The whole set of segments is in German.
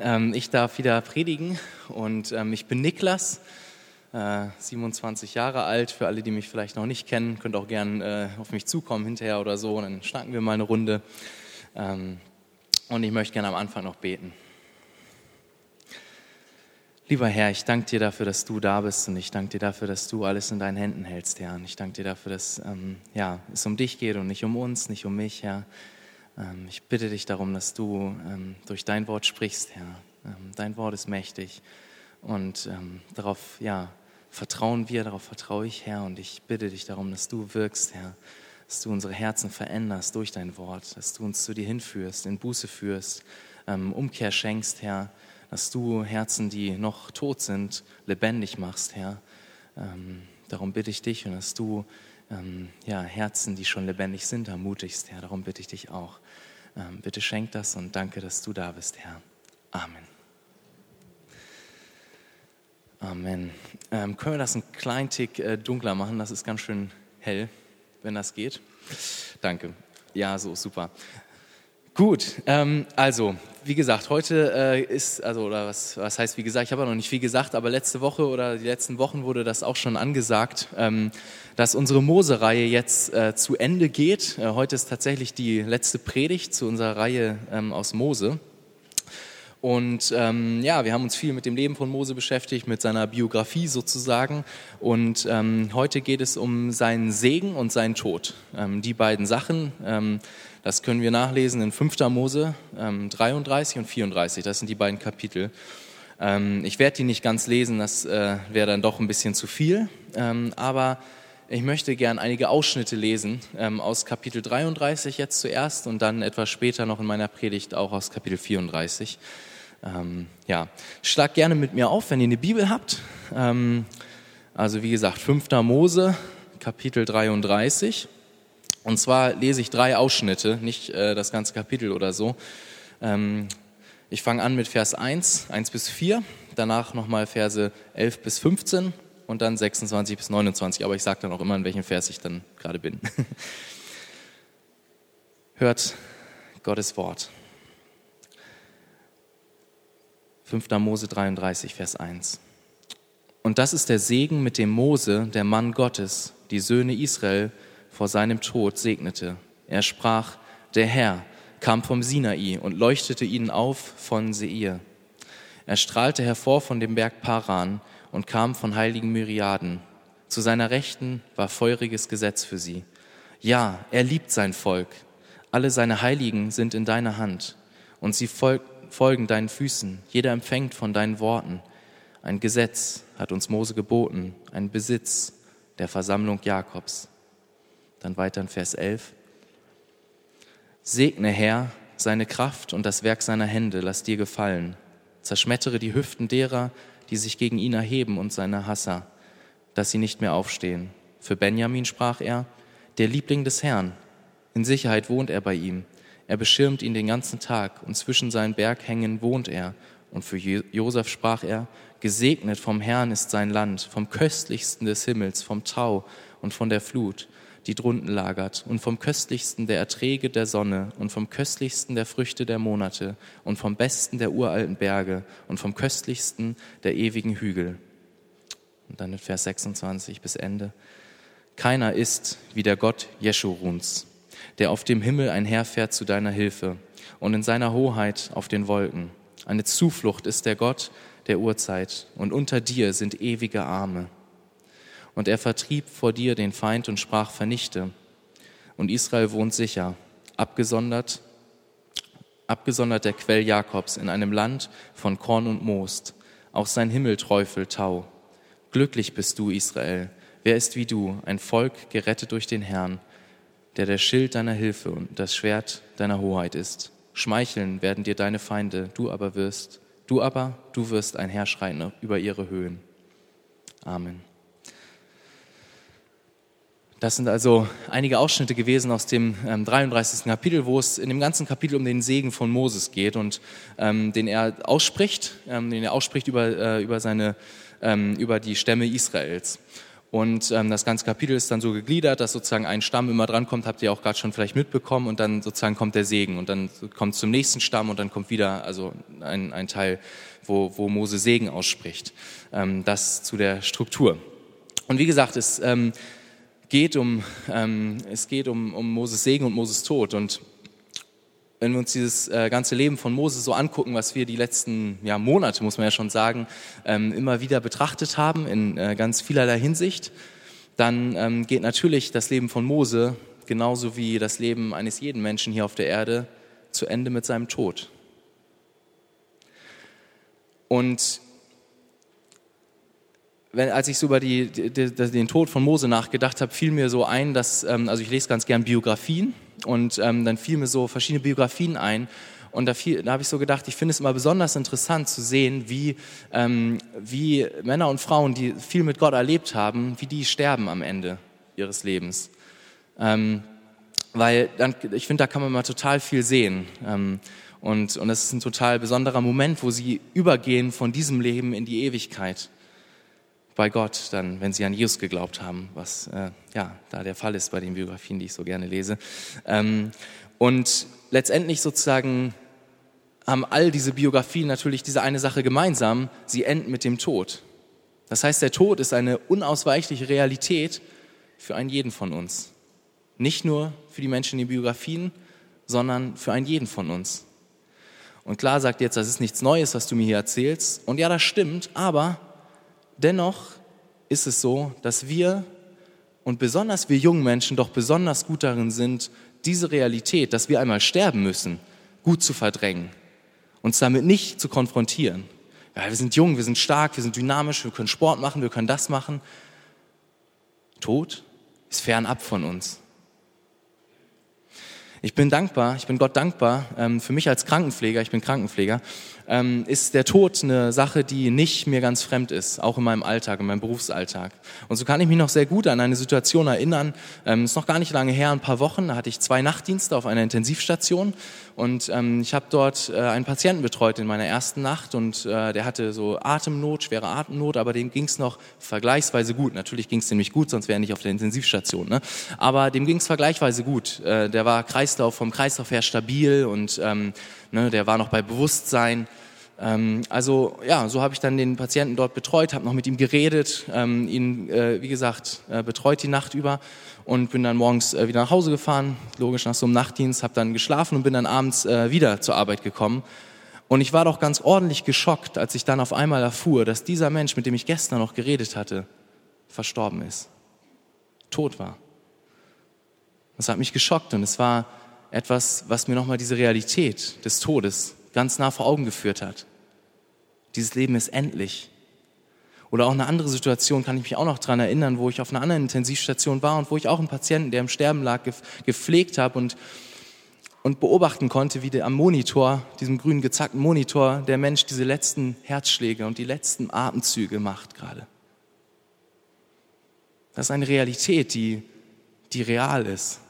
ähm, ich darf wieder predigen und ähm, ich bin Niklas, äh, 27 Jahre alt. Für alle, die mich vielleicht noch nicht kennen, könnt auch gern äh, auf mich zukommen hinterher oder so, und dann schnacken wir mal eine Runde. Ähm, und ich möchte gerne am Anfang noch beten. Lieber Herr, ich danke dir dafür, dass du da bist und ich danke dir dafür, dass du alles in deinen Händen hältst, Herr. Und ich danke dir dafür, dass ja, es um dich geht und nicht um uns, nicht um mich, Herr. Ähm, ich bitte dich darum, dass du ähm, durch dein Wort sprichst, Herr. Ähm, dein Wort ist mächtig und darauf ja, vertrauen wir, darauf vertraue ich, Herr. Und ich bitte dich darum, dass du wirkst, Herr, dass du unsere Herzen veränderst durch dein Wort, dass du uns zu dir hinführst, in Buße führst, Umkehr schenkst, Herr, dass du Herzen, die noch tot sind, lebendig machst, Herr. darum bitte ich dich und dass du ja, Herzen, die schon lebendig sind, ermutigst, Herr. Darum bitte ich dich auch. Ähm, bitte schenk das und danke, dass du da bist, Herr. Amen. Amen. Ähm, können wir das einen kleinen Tick äh, dunkler machen? Das ist ganz schön hell, wenn das geht. Danke. Ja, so super. Gut, ähm, also wie gesagt, heute äh, ist, also oder was, was heißt wie gesagt, ich habe ja noch nicht viel gesagt, aber letzte Woche oder die letzten Wochen wurde das auch schon angesagt, ähm, dass unsere Mose-Reihe jetzt äh, zu Ende geht. Äh, heute ist tatsächlich die letzte Predigt zu unserer Reihe ähm, aus Mose. Und ähm, ja, wir haben uns viel mit dem Leben von Mose beschäftigt, mit seiner Biografie sozusagen. Und ähm, heute geht es um seinen Segen und seinen Tod. Ähm, die beiden Sachen, ähm, das können wir nachlesen in 5. Mose ähm, 33 und 34. Das sind die beiden Kapitel. Ähm, ich werde die nicht ganz lesen, das äh, wäre dann doch ein bisschen zu viel. Ähm, aber ich möchte gern einige Ausschnitte lesen ähm, aus Kapitel 33 jetzt zuerst und dann etwas später noch in meiner Predigt auch aus Kapitel 34. Ähm, ja, schlag gerne mit mir auf, wenn ihr eine Bibel habt. Ähm, also wie gesagt, 5. Mose, Kapitel 33. Und zwar lese ich drei Ausschnitte, nicht äh, das ganze Kapitel oder so. Ähm, ich fange an mit Vers 1, 1 bis 4, danach nochmal Verse 11 bis 15 und dann 26 bis 29. Aber ich sage dann auch immer, in welchem Vers ich dann gerade bin. Hört Gottes Wort. 5. Mose 33, Vers 1. Und das ist der Segen, mit dem Mose, der Mann Gottes, die Söhne Israel vor seinem Tod segnete. Er sprach, der Herr kam vom Sinai und leuchtete ihnen auf von Seir. Er strahlte hervor von dem Berg Paran und kam von heiligen Myriaden. Zu seiner Rechten war feuriges Gesetz für sie. Ja, er liebt sein Volk. Alle seine Heiligen sind in deiner Hand und sie folgten folgen deinen Füßen, jeder empfängt von deinen Worten. Ein Gesetz hat uns Mose geboten, ein Besitz der Versammlung Jakobs. Dann weiter in Vers 11. Segne, Herr, seine Kraft und das Werk seiner Hände, lass dir gefallen. Zerschmettere die Hüften derer, die sich gegen ihn erheben und seine Hasser, dass sie nicht mehr aufstehen. Für Benjamin sprach er, der Liebling des Herrn. In Sicherheit wohnt er bei ihm. Er beschirmt ihn den ganzen Tag und zwischen seinen Berghängen wohnt er. Und für Josef sprach er, Gesegnet vom Herrn ist sein Land, vom köstlichsten des Himmels, vom Tau und von der Flut, die drunten lagert, und vom köstlichsten der Erträge der Sonne und vom köstlichsten der Früchte der Monate und vom besten der uralten Berge und vom köstlichsten der ewigen Hügel. Und dann in Vers 26 bis Ende. Keiner ist wie der Gott Jeschuruns, der auf dem Himmel einherfährt zu deiner Hilfe und in seiner Hoheit auf den Wolken. Eine Zuflucht ist der Gott der Urzeit und unter dir sind ewige Arme. Und er vertrieb vor dir den Feind und sprach, vernichte. Und Israel wohnt sicher, abgesondert, abgesondert der Quell Jakobs in einem Land von Korn und Most. Auch sein Himmel träufelt Tau. Glücklich bist du, Israel. Wer ist wie du, ein Volk gerettet durch den Herrn? Der der Schild deiner Hilfe und das Schwert deiner Hoheit ist. Schmeicheln werden dir deine Feinde, du aber wirst, du aber, du wirst einherschreien über ihre Höhen. Amen. Das sind also einige Ausschnitte gewesen aus dem ähm, 33. Kapitel, wo es in dem ganzen Kapitel um den Segen von Moses geht und ähm, den er ausspricht, ähm, den er ausspricht über, äh, über, seine, ähm, über die Stämme Israels. Und ähm, das ganze Kapitel ist dann so gegliedert, dass sozusagen ein Stamm immer drankommt, habt ihr auch gerade schon vielleicht mitbekommen, und dann sozusagen kommt der Segen und dann kommt zum nächsten Stamm und dann kommt wieder also ein, ein Teil, wo, wo Mose Segen ausspricht. Ähm, das zu der Struktur. Und wie gesagt, es ähm, geht um ähm, es geht um, um Moses Segen und Moses Tod und wenn wir uns dieses äh, ganze Leben von Moses so angucken, was wir die letzten ja, Monate, muss man ja schon sagen, ähm, immer wieder betrachtet haben in äh, ganz vielerlei Hinsicht, dann ähm, geht natürlich das Leben von Mose genauso wie das Leben eines jeden Menschen hier auf der Erde zu Ende mit seinem Tod. Und wenn, als ich so über die, die, den Tod von Mose nachgedacht habe, fiel mir so ein, dass, ähm, also ich lese ganz gern Biografien und ähm, dann fiel mir so verschiedene Biografien ein. Und da, da habe ich so gedacht, ich finde es immer besonders interessant zu sehen, wie, ähm, wie Männer und Frauen, die viel mit Gott erlebt haben, wie die sterben am Ende ihres Lebens. Ähm, weil dann, ich finde, da kann man mal total viel sehen. Ähm, und, und das ist ein total besonderer Moment, wo sie übergehen von diesem Leben in die Ewigkeit bei Gott, dann, wenn sie an Jesus geglaubt haben, was äh, ja da der Fall ist bei den Biografien, die ich so gerne lese. Ähm, und letztendlich sozusagen haben all diese Biografien natürlich diese eine Sache gemeinsam, sie enden mit dem Tod. Das heißt, der Tod ist eine unausweichliche Realität für einen jeden von uns. Nicht nur für die Menschen in den Biografien, sondern für einen jeden von uns. Und klar sagt jetzt, das ist nichts Neues, was du mir hier erzählst. Und ja, das stimmt, aber dennoch ist es so, dass wir und besonders wir jungen Menschen doch besonders gut darin sind, diese Realität, dass wir einmal sterben müssen, gut zu verdrängen, uns damit nicht zu konfrontieren. Ja, wir sind jung, wir sind stark, wir sind dynamisch, wir können Sport machen, wir können das machen. Tod ist fernab von uns. Ich bin dankbar, ich bin Gott dankbar ähm, für mich als Krankenpfleger, ich bin Krankenpfleger, ähm, ist der Tod eine Sache, die nicht mir ganz fremd ist, auch in meinem Alltag, in meinem Berufsalltag. Und so kann ich mich noch sehr gut an eine Situation erinnern, ähm, ist noch gar nicht lange her, ein paar Wochen, da hatte ich zwei Nachtdienste auf einer Intensivstation und ähm, ich habe dort äh, einen Patienten betreut in meiner ersten Nacht und äh, der hatte so Atemnot, schwere Atemnot, aber dem ging es noch vergleichsweise gut. Natürlich ging es dem nicht gut, sonst wäre er nicht auf der Intensivstation. Ne? Aber dem ging es vergleichsweise gut. Äh, der war Kreislauf vom Kreislauf her stabil und ähm, ne, der war noch bei Bewusstsein. Ähm, also ja, so habe ich dann den Patienten dort betreut, habe noch mit ihm geredet, ähm, ihn, äh, wie gesagt, äh, betreut die Nacht über und bin dann morgens äh, wieder nach Hause gefahren, logisch nach so einem Nachtdienst, habe dann geschlafen und bin dann abends äh, wieder zur Arbeit gekommen. Und ich war doch ganz ordentlich geschockt, als ich dann auf einmal erfuhr, dass dieser Mensch, mit dem ich gestern noch geredet hatte, verstorben ist, tot war. Das hat mich geschockt und es war etwas, was mir nochmal diese Realität des Todes ganz nah vor Augen geführt hat. Dieses Leben ist endlich. Oder auch eine andere Situation kann ich mich auch noch daran erinnern, wo ich auf einer anderen Intensivstation war und wo ich auch einen Patienten, der im Sterben lag, gepflegt habe und, und beobachten konnte, wie der am Monitor, diesem grünen gezackten Monitor, der Mensch diese letzten Herzschläge und die letzten Atemzüge macht gerade. Das ist eine Realität, die, die real ist.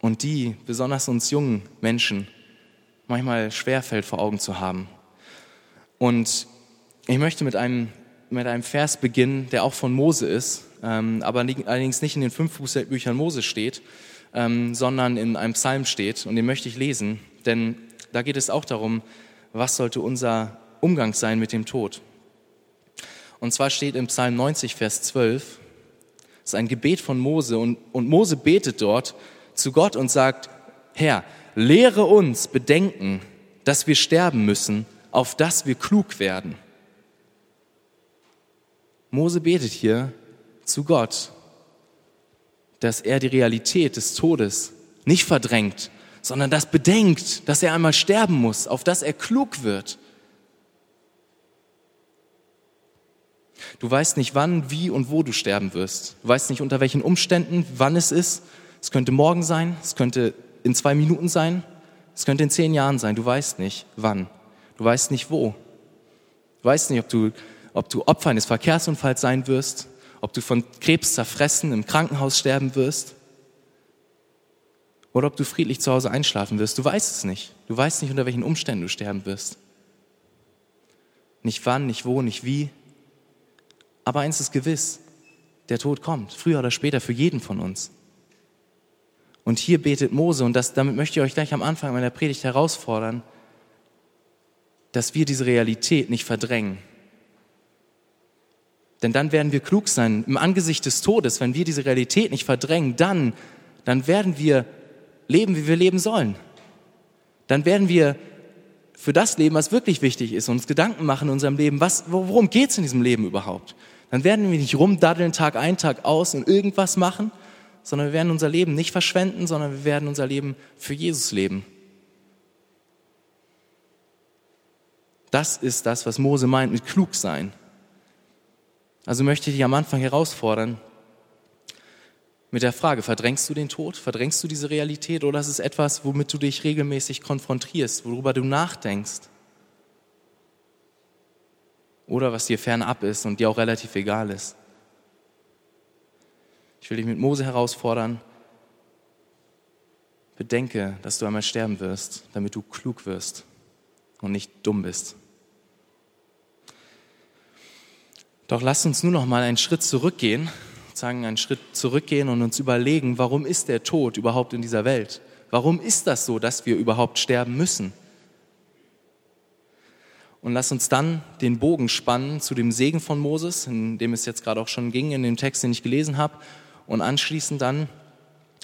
und die besonders uns jungen Menschen manchmal schwerfällt vor Augen zu haben. Und ich möchte mit einem, mit einem Vers beginnen, der auch von Mose ist, ähm, aber allerdings nicht in den fünf Büchern Mose steht, ähm, sondern in einem Psalm steht und den möchte ich lesen, denn da geht es auch darum, was sollte unser Umgang sein mit dem Tod. Und zwar steht im Psalm 90, Vers 12, das ist ein Gebet von Mose und, und Mose betet dort, zu Gott und sagt, Herr, lehre uns bedenken, dass wir sterben müssen, auf dass wir klug werden. Mose betet hier zu Gott, dass er die Realität des Todes nicht verdrängt, sondern das bedenkt, dass er einmal sterben muss, auf dass er klug wird. Du weißt nicht, wann, wie und wo du sterben wirst. Du weißt nicht, unter welchen Umständen, wann es ist. Es könnte morgen sein, es könnte in zwei Minuten sein, es könnte in zehn Jahren sein. Du weißt nicht, wann. Du weißt nicht, wo. Du weißt nicht, ob du, ob du Opfer eines Verkehrsunfalls sein wirst, ob du von Krebs zerfressen im Krankenhaus sterben wirst oder ob du friedlich zu Hause einschlafen wirst. Du weißt es nicht. Du weißt nicht, unter welchen Umständen du sterben wirst. Nicht wann, nicht wo, nicht wie. Aber eins ist gewiss, der Tod kommt, früher oder später für jeden von uns. Und hier betet Mose, und das, damit möchte ich euch gleich am Anfang meiner Predigt herausfordern, dass wir diese Realität nicht verdrängen. Denn dann werden wir klug sein im Angesicht des Todes, wenn wir diese Realität nicht verdrängen, dann, dann werden wir leben, wie wir leben sollen. Dann werden wir für das leben, was wirklich wichtig ist, uns Gedanken machen in unserem Leben, was, worum geht es in diesem Leben überhaupt? Dann werden wir nicht rumdaddeln Tag ein, Tag aus und irgendwas machen, sondern wir werden unser Leben nicht verschwenden, sondern wir werden unser Leben für Jesus leben. Das ist das, was Mose meint mit klug sein. Also möchte ich dich am Anfang herausfordern mit der Frage, verdrängst du den Tod? Verdrängst du diese Realität oder ist es etwas, womit du dich regelmäßig konfrontierst, worüber du nachdenkst? Oder was dir fernab ist und dir auch relativ egal ist? Ich will dich mit Mose herausfordern, bedenke, dass du einmal sterben wirst, damit du klug wirst und nicht dumm bist. Doch lass uns nur noch mal einen Schritt zurückgehen, sagen einen Schritt zurückgehen und uns überlegen, warum ist der Tod überhaupt in dieser Welt? Warum ist das so, dass wir überhaupt sterben müssen? Und lass uns dann den Bogen spannen zu dem Segen von Moses, in dem es jetzt gerade auch schon ging, in dem Text, den ich gelesen habe, und anschließend dann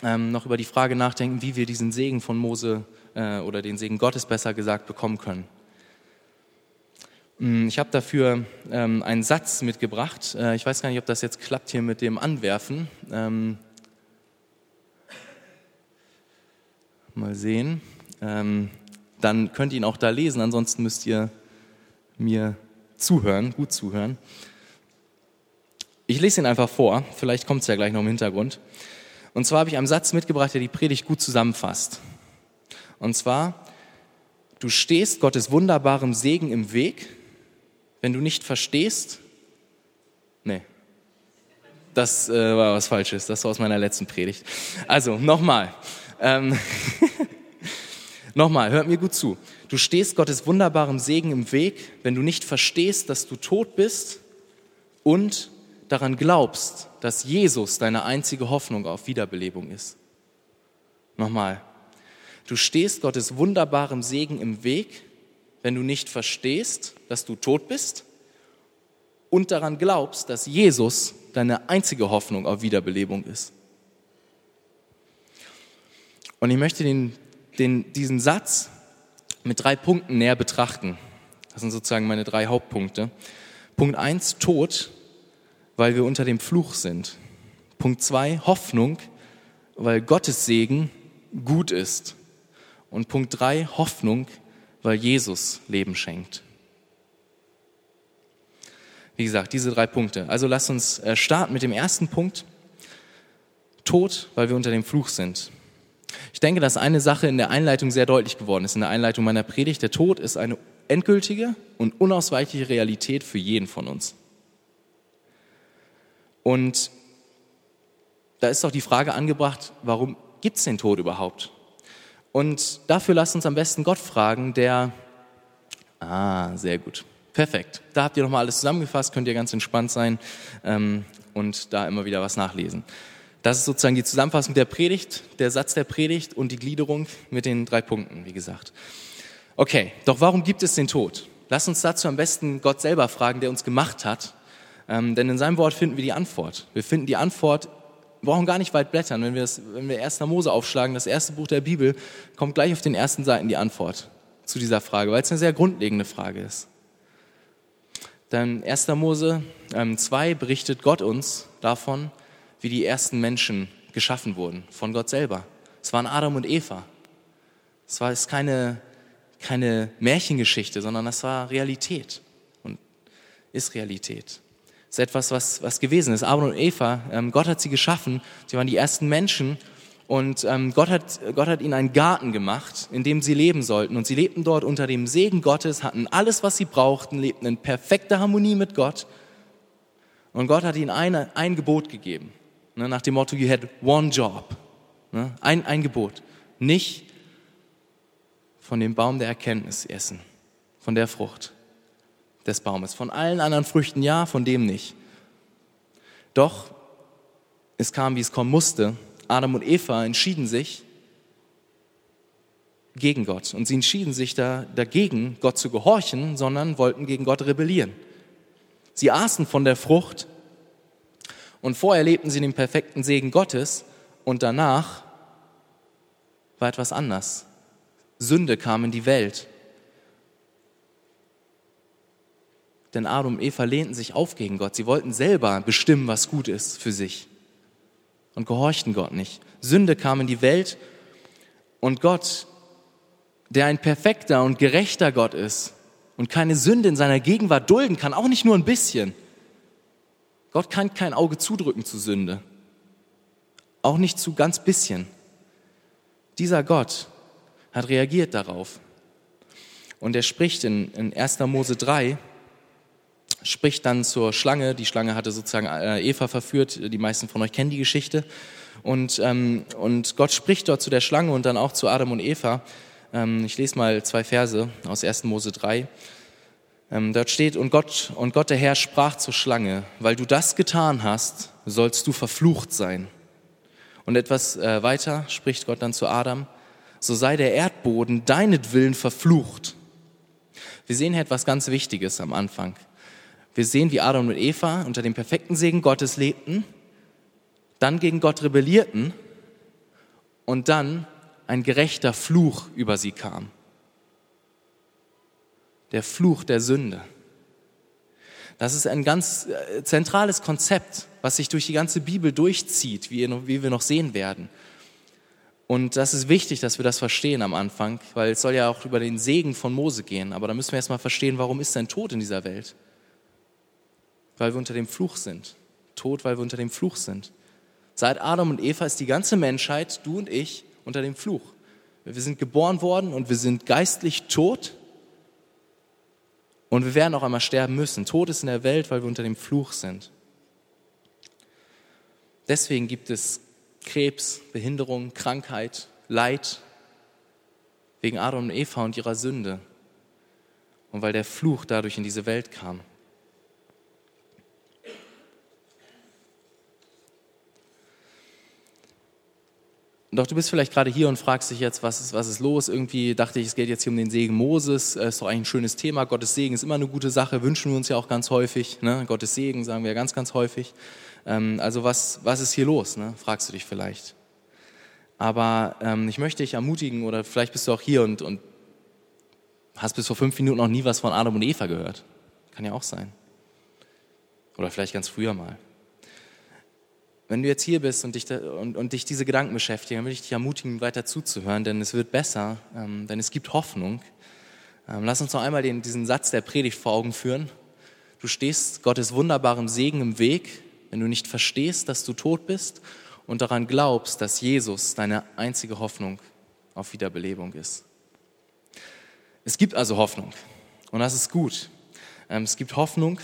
ähm, noch über die Frage nachdenken, wie wir diesen Segen von Mose äh, oder den Segen Gottes besser gesagt bekommen können. Mm, ich habe dafür ähm, einen Satz mitgebracht. Äh, ich weiß gar nicht, ob das jetzt klappt hier mit dem Anwerfen. Ähm, mal sehen. Ähm, dann könnt ihr ihn auch da lesen, ansonsten müsst ihr mir zuhören, gut zuhören. Ich lese ihn einfach vor, vielleicht kommt es ja gleich noch im Hintergrund. Und zwar habe ich einen Satz mitgebracht, der die Predigt gut zusammenfasst. Und zwar, du stehst Gottes wunderbarem Segen im Weg, wenn du nicht verstehst, nee, das äh, war was Falsches, das war aus meiner letzten Predigt. Also, nochmal. Ähm, nochmal, hört mir gut zu. Du stehst Gottes wunderbarem Segen im Weg, wenn du nicht verstehst, dass du tot bist und daran glaubst, dass Jesus deine einzige Hoffnung auf Wiederbelebung ist. Nochmal. Du stehst Gottes wunderbarem Segen im Weg, wenn du nicht verstehst, dass du tot bist und daran glaubst, dass Jesus deine einzige Hoffnung auf Wiederbelebung ist. Und ich möchte den, den, diesen Satz mit drei Punkten näher betrachten. Das sind sozusagen meine drei Hauptpunkte. Punkt eins Tod, weil wir unter dem Fluch sind. Punkt zwei Hoffnung, weil Gottes Segen gut ist. Und Punkt drei Hoffnung, weil Jesus Leben schenkt. Wie gesagt, diese drei Punkte. Also lasst uns äh, starten mit dem ersten Punkt. Tod, weil wir unter dem Fluch sind. Ich denke, dass eine Sache in der Einleitung sehr deutlich geworden ist, in der Einleitung meiner Predigt. Der Tod ist eine endgültige und unausweichliche Realität für jeden von uns. Und da ist doch die Frage angebracht, warum gibt es den Tod überhaupt? Und dafür lasst uns am besten Gott fragen, der, ah, sehr gut, perfekt. Da habt ihr nochmal alles zusammengefasst, könnt ihr ganz entspannt sein ähm, und da immer wieder was nachlesen. Das ist sozusagen die Zusammenfassung der Predigt, der Satz der Predigt und die Gliederung mit den drei Punkten, wie gesagt. Okay, doch warum gibt es den Tod? Lasst uns dazu am besten Gott selber fragen, der uns gemacht hat. Ähm, denn in seinem Wort finden wir die Antwort. Wir finden die Antwort wir brauchen gar nicht weit blättern. Wenn wir, das, wenn wir 1. Mose aufschlagen, das erste Buch der Bibel, kommt gleich auf den ersten Seiten die Antwort zu dieser Frage, weil es eine sehr grundlegende Frage ist. Dann 1. Mose 2 ähm, berichtet Gott uns davon, wie die ersten Menschen geschaffen wurden, von Gott selber. Es waren Adam und Eva. Es war ist keine, keine Märchengeschichte, sondern das war Realität und ist Realität ist etwas, was, was gewesen ist. Adam und Eva, ähm, Gott hat sie geschaffen, sie waren die ersten Menschen und ähm, Gott, hat, Gott hat ihnen einen Garten gemacht, in dem sie leben sollten. Und sie lebten dort unter dem Segen Gottes, hatten alles, was sie brauchten, lebten in perfekter Harmonie mit Gott. Und Gott hat ihnen eine, ein Gebot gegeben, ne, nach dem Motto, you had one job. Ne, ein, ein Gebot. Nicht von dem Baum der Erkenntnis essen, von der Frucht des Baumes. Von allen anderen Früchten ja, von dem nicht. Doch es kam, wie es kommen musste. Adam und Eva entschieden sich gegen Gott. Und sie entschieden sich da, dagegen, Gott zu gehorchen, sondern wollten gegen Gott rebellieren. Sie aßen von der Frucht und vorher lebten sie den perfekten Segen Gottes und danach war etwas anders. Sünde kam in die Welt. Denn Adam und Eva lehnten sich auf gegen Gott. Sie wollten selber bestimmen, was gut ist für sich und gehorchten Gott nicht. Sünde kam in die Welt und Gott, der ein perfekter und gerechter Gott ist und keine Sünde in seiner Gegenwart dulden kann, auch nicht nur ein bisschen. Gott kann kein Auge zudrücken zu Sünde, auch nicht zu ganz bisschen. Dieser Gott hat reagiert darauf. Und er spricht in, in 1. Mose 3, spricht dann zur Schlange. Die Schlange hatte sozusagen äh, Eva verführt. Die meisten von euch kennen die Geschichte. Und, ähm, und Gott spricht dort zu der Schlange und dann auch zu Adam und Eva. Ähm, ich lese mal zwei Verse aus 1. Mose 3. Ähm, dort steht, und Gott, und Gott der Herr sprach zur Schlange, weil du das getan hast, sollst du verflucht sein. Und etwas äh, weiter spricht Gott dann zu Adam, so sei der Erdboden deinetwillen verflucht. Wir sehen hier etwas ganz Wichtiges am Anfang. Wir sehen, wie Adam und Eva unter dem perfekten Segen Gottes lebten, dann gegen Gott rebellierten und dann ein gerechter Fluch über sie kam. Der Fluch der Sünde. Das ist ein ganz äh, zentrales Konzept, was sich durch die ganze Bibel durchzieht, wie wir noch sehen werden. Und das ist wichtig, dass wir das verstehen am Anfang, weil es soll ja auch über den Segen von Mose gehen. Aber da müssen wir erstmal verstehen, warum ist denn Tod in dieser Welt? Weil wir unter dem Fluch sind. Tod, weil wir unter dem Fluch sind. Seit Adam und Eva ist die ganze Menschheit, du und ich, unter dem Fluch. Wir sind geboren worden und wir sind geistlich tot und wir werden auch einmal sterben müssen. Tod ist in der Welt, weil wir unter dem Fluch sind. Deswegen gibt es Krebs, Behinderung, Krankheit, Leid wegen Adam und Eva und ihrer Sünde und weil der Fluch dadurch in diese Welt kam. Doch du bist vielleicht gerade hier und fragst dich jetzt, was ist, was ist los? Irgendwie dachte ich, es geht jetzt hier um den Segen Moses. Äh, ist doch eigentlich ein schönes Thema. Gottes Segen ist immer eine gute Sache, wünschen wir uns ja auch ganz häufig. Ne? Gottes Segen sagen wir ja ganz, ganz häufig. Ähm, also was, was ist hier los? Ne? Fragst du dich vielleicht. Aber ähm, ich möchte dich ermutigen, oder vielleicht bist du auch hier und, und hast bis vor fünf Minuten noch nie was von Adam und Eva gehört. Kann ja auch sein. Oder vielleicht ganz früher mal. Wenn du jetzt hier bist und dich, und, und dich diese Gedanken beschäftigen, dann will ich dich ermutigen, weiter zuzuhören, denn es wird besser, ähm, denn es gibt Hoffnung. Ähm, lass uns noch einmal den, diesen Satz der Predigt vor Augen führen. Du stehst Gottes wunderbarem Segen im Weg, wenn du nicht verstehst, dass du tot bist und daran glaubst, dass Jesus deine einzige Hoffnung auf Wiederbelebung ist. Es gibt also Hoffnung und das ist gut. Ähm, es gibt Hoffnung,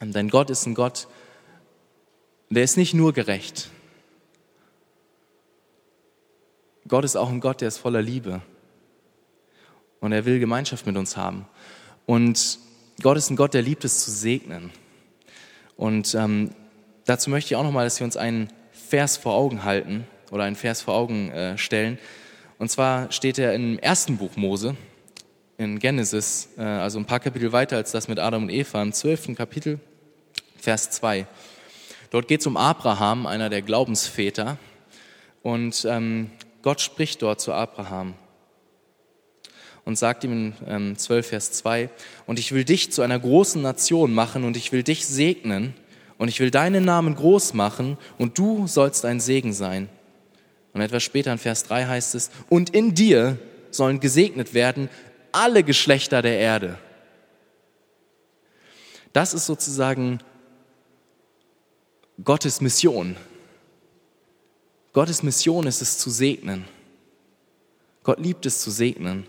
denn Gott ist ein Gott, der ist nicht nur gerecht. Gott ist auch ein Gott, der ist voller Liebe. Und er will Gemeinschaft mit uns haben. Und Gott ist ein Gott, der liebt es zu segnen. Und ähm, dazu möchte ich auch nochmal, dass wir uns einen Vers vor Augen halten oder einen Vers vor Augen äh, stellen. Und zwar steht er im ersten Buch Mose, in Genesis, äh, also ein paar Kapitel weiter als das mit Adam und Eva, im zwölften Kapitel, Vers 2. Dort geht es um Abraham, einer der Glaubensväter. Und ähm, Gott spricht dort zu Abraham und sagt ihm in ähm, 12 Vers 2, und ich will dich zu einer großen Nation machen und ich will dich segnen und ich will deinen Namen groß machen und du sollst ein Segen sein. Und etwas später in Vers 3 heißt es, und in dir sollen gesegnet werden alle Geschlechter der Erde. Das ist sozusagen Gottes Mission. Gottes Mission ist es zu segnen. Gott liebt es zu segnen.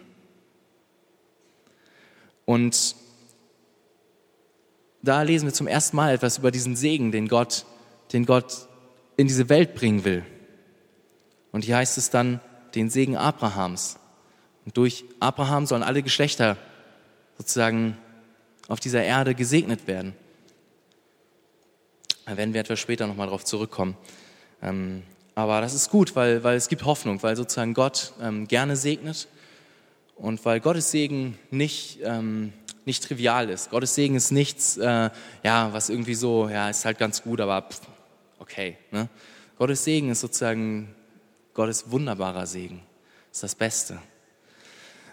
Und da lesen wir zum ersten Mal etwas über diesen Segen, den Gott, den Gott in diese Welt bringen will. Und hier heißt es dann den Segen Abrahams. Und durch Abraham sollen alle Geschlechter sozusagen auf dieser Erde gesegnet werden. Da werden wir etwas später nochmal drauf zurückkommen. Ähm, aber das ist gut, weil, weil es gibt Hoffnung, weil sozusagen Gott ähm, gerne segnet und weil Gottes Segen nicht, ähm, nicht trivial ist. Gottes Segen ist nichts, äh, ja, was irgendwie so, ja, ist halt ganz gut, aber pff, okay. Ne? Gottes Segen ist sozusagen Gottes wunderbarer Segen. ist das Beste.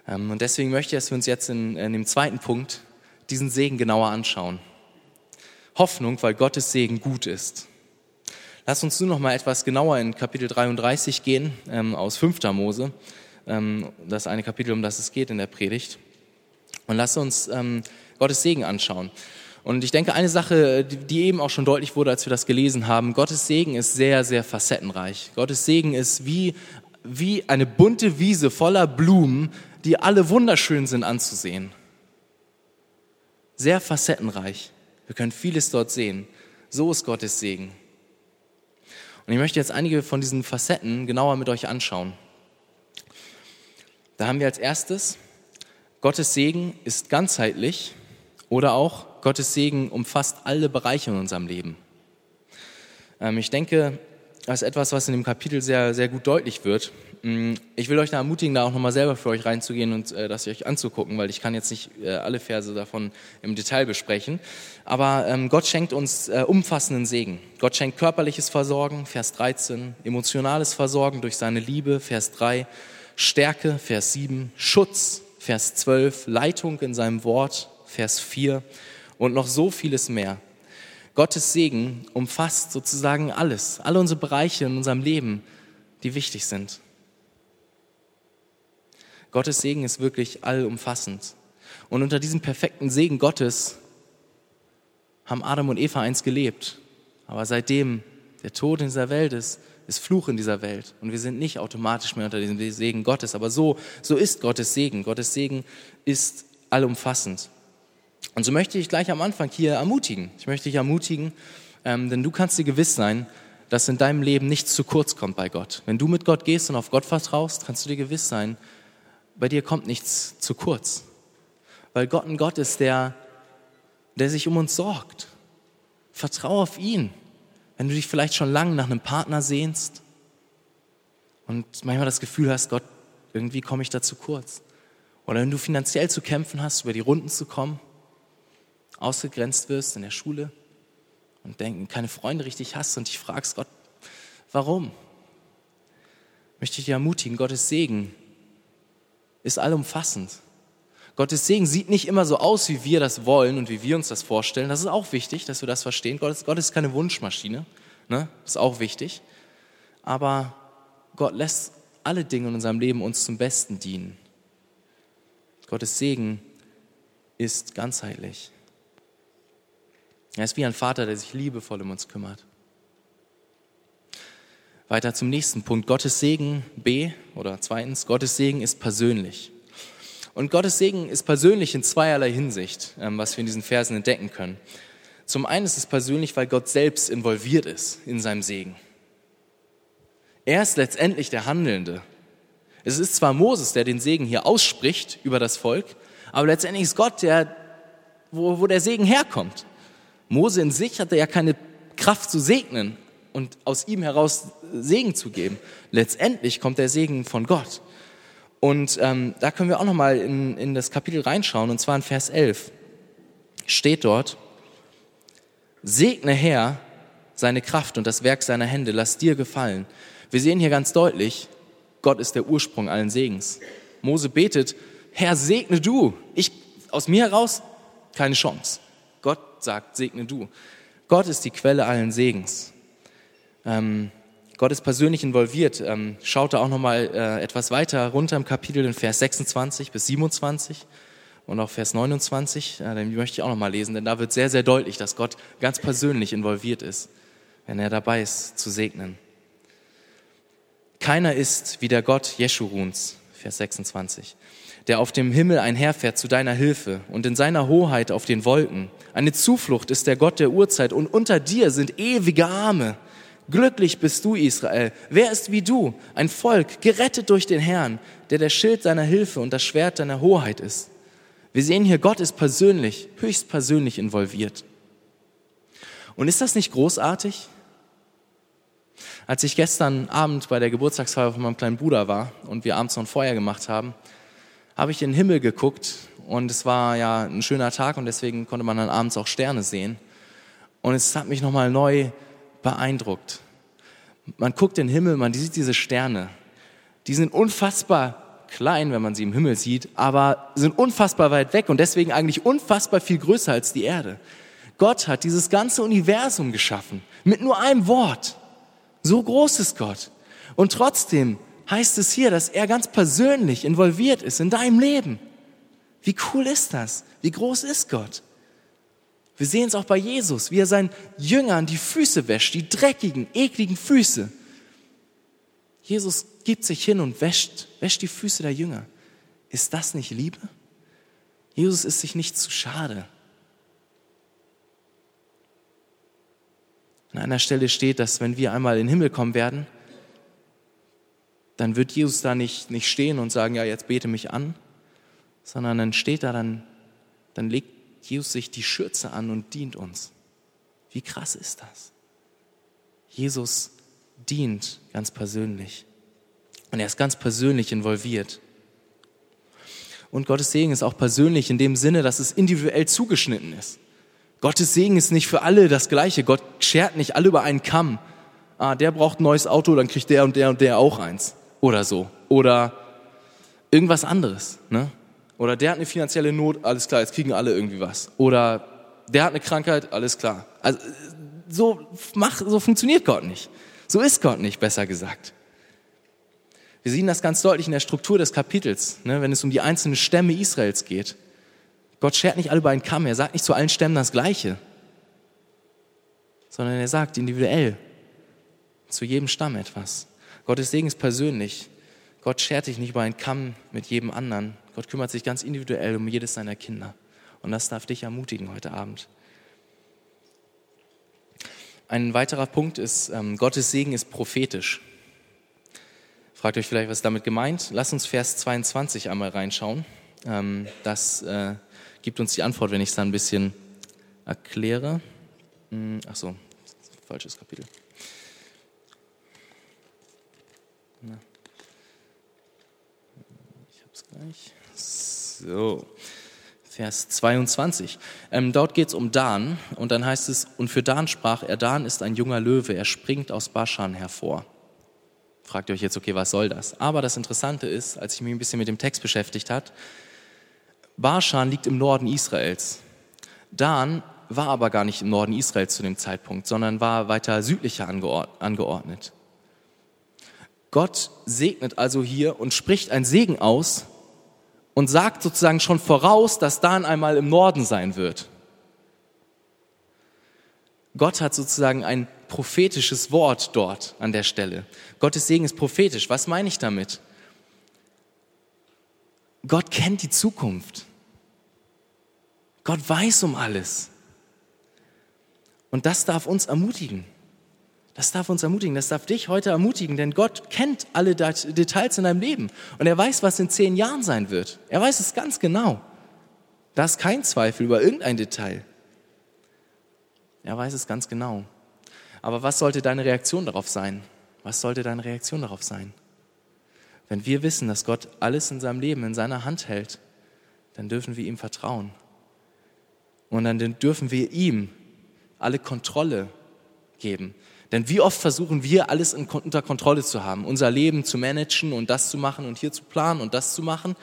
Ähm, und deswegen möchte ich, dass wir uns jetzt in, in dem zweiten Punkt diesen Segen genauer anschauen. Hoffnung, weil Gottes Segen gut ist. Lass uns nun noch mal etwas genauer in Kapitel 33 gehen ähm, aus 5. Mose ähm, das eine Kapitel, um das es geht in der Predigt. Und lass uns ähm, Gottes Segen anschauen. Und ich denke, eine Sache, die eben auch schon deutlich wurde, als wir das gelesen haben, Gottes Segen ist sehr, sehr facettenreich. Gottes Segen ist wie, wie eine bunte Wiese voller Blumen, die alle wunderschön sind anzusehen. Sehr facettenreich. Wir können vieles dort sehen. So ist Gottes Segen. Und ich möchte jetzt einige von diesen Facetten genauer mit euch anschauen. Da haben wir als erstes, Gottes Segen ist ganzheitlich oder auch Gottes Segen umfasst alle Bereiche in unserem Leben. Ähm, ich denke, das ist etwas, was in dem Kapitel sehr, sehr gut deutlich wird. Mm, ich will euch da ermutigen, da auch nochmal selber für euch reinzugehen und äh, das euch anzugucken, weil ich kann jetzt nicht äh, alle Verse davon im Detail besprechen. Aber ähm, Gott schenkt uns äh, umfassenden Segen. Gott schenkt körperliches Versorgen, Vers 13, emotionales Versorgen durch seine Liebe, Vers 3, Stärke, Vers 7, Schutz, Vers 12, Leitung in seinem Wort, Vers 4 und noch so vieles mehr. Gottes Segen umfasst sozusagen alles, alle unsere Bereiche in unserem Leben, die wichtig sind. Gottes Segen ist wirklich allumfassend. Und unter diesem perfekten Segen Gottes haben Adam und Eva einst gelebt. Aber seitdem der Tod in dieser Welt ist, ist Fluch in dieser Welt. Und wir sind nicht automatisch mehr unter diesem Segen Gottes. Aber so, so ist Gottes Segen. Gottes Segen ist allumfassend. Und so möchte ich gleich am Anfang hier ermutigen. Ich möchte dich ermutigen, ähm, denn du kannst dir gewiss sein, dass in deinem Leben nichts zu kurz kommt bei Gott. Wenn du mit Gott gehst und auf Gott vertraust, kannst du dir gewiss sein, bei dir kommt nichts zu kurz. Weil Gott ein Gott ist, der, der sich um uns sorgt. Vertraue auf ihn wenn du dich vielleicht schon lange nach einem Partner sehnst und manchmal das Gefühl hast, Gott, irgendwie komme ich da zu kurz. Oder wenn du finanziell zu kämpfen hast, über die Runden zu kommen, ausgegrenzt wirst in der Schule und denken, keine Freunde richtig hast und dich fragst, Gott, warum? Möchte ich dir ermutigen, Gottes Segen ist allumfassend. Gottes Segen sieht nicht immer so aus, wie wir das wollen und wie wir uns das vorstellen. Das ist auch wichtig, dass wir das verstehen. Gott ist, Gott ist keine Wunschmaschine. Ne? Das ist auch wichtig. Aber Gott lässt alle Dinge in unserem Leben uns zum Besten dienen. Gottes Segen ist ganzheitlich. Er ist wie ein Vater, der sich liebevoll um uns kümmert. Weiter zum nächsten Punkt. Gottes Segen B oder zweitens, Gottes Segen ist persönlich. Und Gottes Segen ist persönlich in zweierlei Hinsicht, ähm, was wir in diesen Versen entdecken können. Zum einen ist es persönlich, weil Gott selbst involviert ist in seinem Segen. Er ist letztendlich der Handelnde. Es ist zwar Moses, der den Segen hier ausspricht über das Volk, aber letztendlich ist Gott der, wo, wo der Segen herkommt. Mose in sich hatte ja keine Kraft zu segnen und aus ihm heraus Segen zu geben. Letztendlich kommt der Segen von Gott. Und ähm, da können wir auch nochmal in, in das Kapitel reinschauen, und zwar in Vers 11. Steht dort, segne Herr seine Kraft und das Werk seiner Hände, lass dir gefallen. Wir sehen hier ganz deutlich, Gott ist der Ursprung allen Segens. Mose betet, Herr, segne du. Ich, aus mir heraus, keine Chance. Gott sagt, segne du. Gott ist die Quelle allen Segens. Ähm, Gott ist persönlich involviert. Ähm, schaut da auch nochmal äh, etwas weiter runter im Kapitel in Vers 26 bis 27 und auch Vers 29. Äh, den möchte ich auch nochmal lesen, denn da wird sehr, sehr deutlich, dass Gott ganz persönlich involviert ist, wenn er dabei ist, zu segnen. Keiner ist wie der Gott Jeschuruns, Vers 26, der auf dem Himmel einherfährt zu deiner Hilfe und in seiner Hoheit auf den Wolken. Eine Zuflucht ist der Gott der Urzeit und unter dir sind ewige Arme Glücklich bist du, Israel. Wer ist wie du? Ein Volk, gerettet durch den Herrn, der der Schild deiner Hilfe und das Schwert deiner Hoheit ist. Wir sehen hier, Gott ist persönlich, höchst persönlich involviert. Und ist das nicht großartig? Als ich gestern Abend bei der Geburtstagsfeier von meinem kleinen Bruder war und wir abends noch ein Feuer gemacht haben, habe ich in den Himmel geguckt und es war ja ein schöner Tag und deswegen konnte man dann abends auch Sterne sehen. Und es hat mich nochmal neu beeindruckt. Man guckt in den Himmel, man sieht diese Sterne. Die sind unfassbar klein, wenn man sie im Himmel sieht, aber sind unfassbar weit weg und deswegen eigentlich unfassbar viel größer als die Erde. Gott hat dieses ganze Universum geschaffen mit nur einem Wort. So groß ist Gott. Und trotzdem heißt es hier, dass er ganz persönlich involviert ist in deinem Leben. Wie cool ist das? Wie groß ist Gott? Wir sehen es auch bei Jesus, wie er seinen Jüngern die Füße wäscht, die dreckigen, ekligen Füße. Jesus gibt sich hin und wäscht, wäscht die Füße der Jünger. Ist das nicht Liebe? Jesus ist sich nicht zu schade. An einer Stelle steht, dass wenn wir einmal in den Himmel kommen werden, dann wird Jesus da nicht, nicht stehen und sagen, ja, jetzt bete mich an, sondern dann steht da, dann, dann legt Jesus sich die Schürze an und dient uns. Wie krass ist das? Jesus dient ganz persönlich. Und er ist ganz persönlich involviert. Und Gottes Segen ist auch persönlich in dem Sinne, dass es individuell zugeschnitten ist. Gottes Segen ist nicht für alle das Gleiche. Gott schert nicht alle über einen Kamm. Ah, der braucht ein neues Auto, dann kriegt der und der und der auch eins. Oder so. Oder irgendwas anderes. Ne? Oder der hat eine finanzielle Not, alles klar, jetzt kriegen alle irgendwie was. Oder der hat eine Krankheit, alles klar. Also so, mach, so funktioniert Gott nicht. So ist Gott nicht, besser gesagt. Wir sehen das ganz deutlich in der Struktur des Kapitels, ne, wenn es um die einzelnen Stämme Israels geht. Gott schert nicht alle über einen Kamm, er sagt nicht zu allen Stämmen das Gleiche, sondern er sagt individuell zu jedem Stamm etwas. Gottes Segen ist persönlich. Gott schert sich nicht über einen Kamm mit jedem anderen. Gott kümmert sich ganz individuell um jedes seiner Kinder. Und das darf dich ermutigen heute Abend. Ein weiterer Punkt ist, ähm, Gottes Segen ist prophetisch. Fragt euch vielleicht, was damit gemeint? Lass uns Vers 22 einmal reinschauen. Ähm, das äh, gibt uns die Antwort, wenn ich es dann ein bisschen erkläre. Hm, ach so, falsches Kapitel. Na. Ich hab's gleich. So, Vers 22. Ähm, dort geht es um Dan und dann heißt es, und für Dan sprach er, Dan ist ein junger Löwe, er springt aus Baschan hervor. Fragt ihr euch jetzt, okay, was soll das? Aber das Interessante ist, als ich mich ein bisschen mit dem Text beschäftigt hat, Baschan liegt im Norden Israels. Dan war aber gar nicht im Norden Israels zu dem Zeitpunkt, sondern war weiter südlicher angeordnet. Gott segnet also hier und spricht ein Segen aus und sagt sozusagen schon voraus, dass Dan einmal im Norden sein wird. Gott hat sozusagen ein prophetisches Wort dort an der Stelle. Gottes Segen ist prophetisch. Was meine ich damit? Gott kennt die Zukunft. Gott weiß um alles. Und das darf uns ermutigen. Das darf uns ermutigen, das darf dich heute ermutigen, denn Gott kennt alle Details in deinem Leben und er weiß, was in zehn Jahren sein wird. Er weiß es ganz genau. Da ist kein Zweifel über irgendein Detail. Er weiß es ganz genau. Aber was sollte deine Reaktion darauf sein? Was sollte deine Reaktion darauf sein? Wenn wir wissen, dass Gott alles in seinem Leben in seiner Hand hält, dann dürfen wir ihm vertrauen. Und dann dürfen wir ihm alle Kontrolle geben. Denn wie oft versuchen wir, alles unter Kontrolle zu haben, unser Leben zu managen und das zu machen und hier zu planen und das zu machen.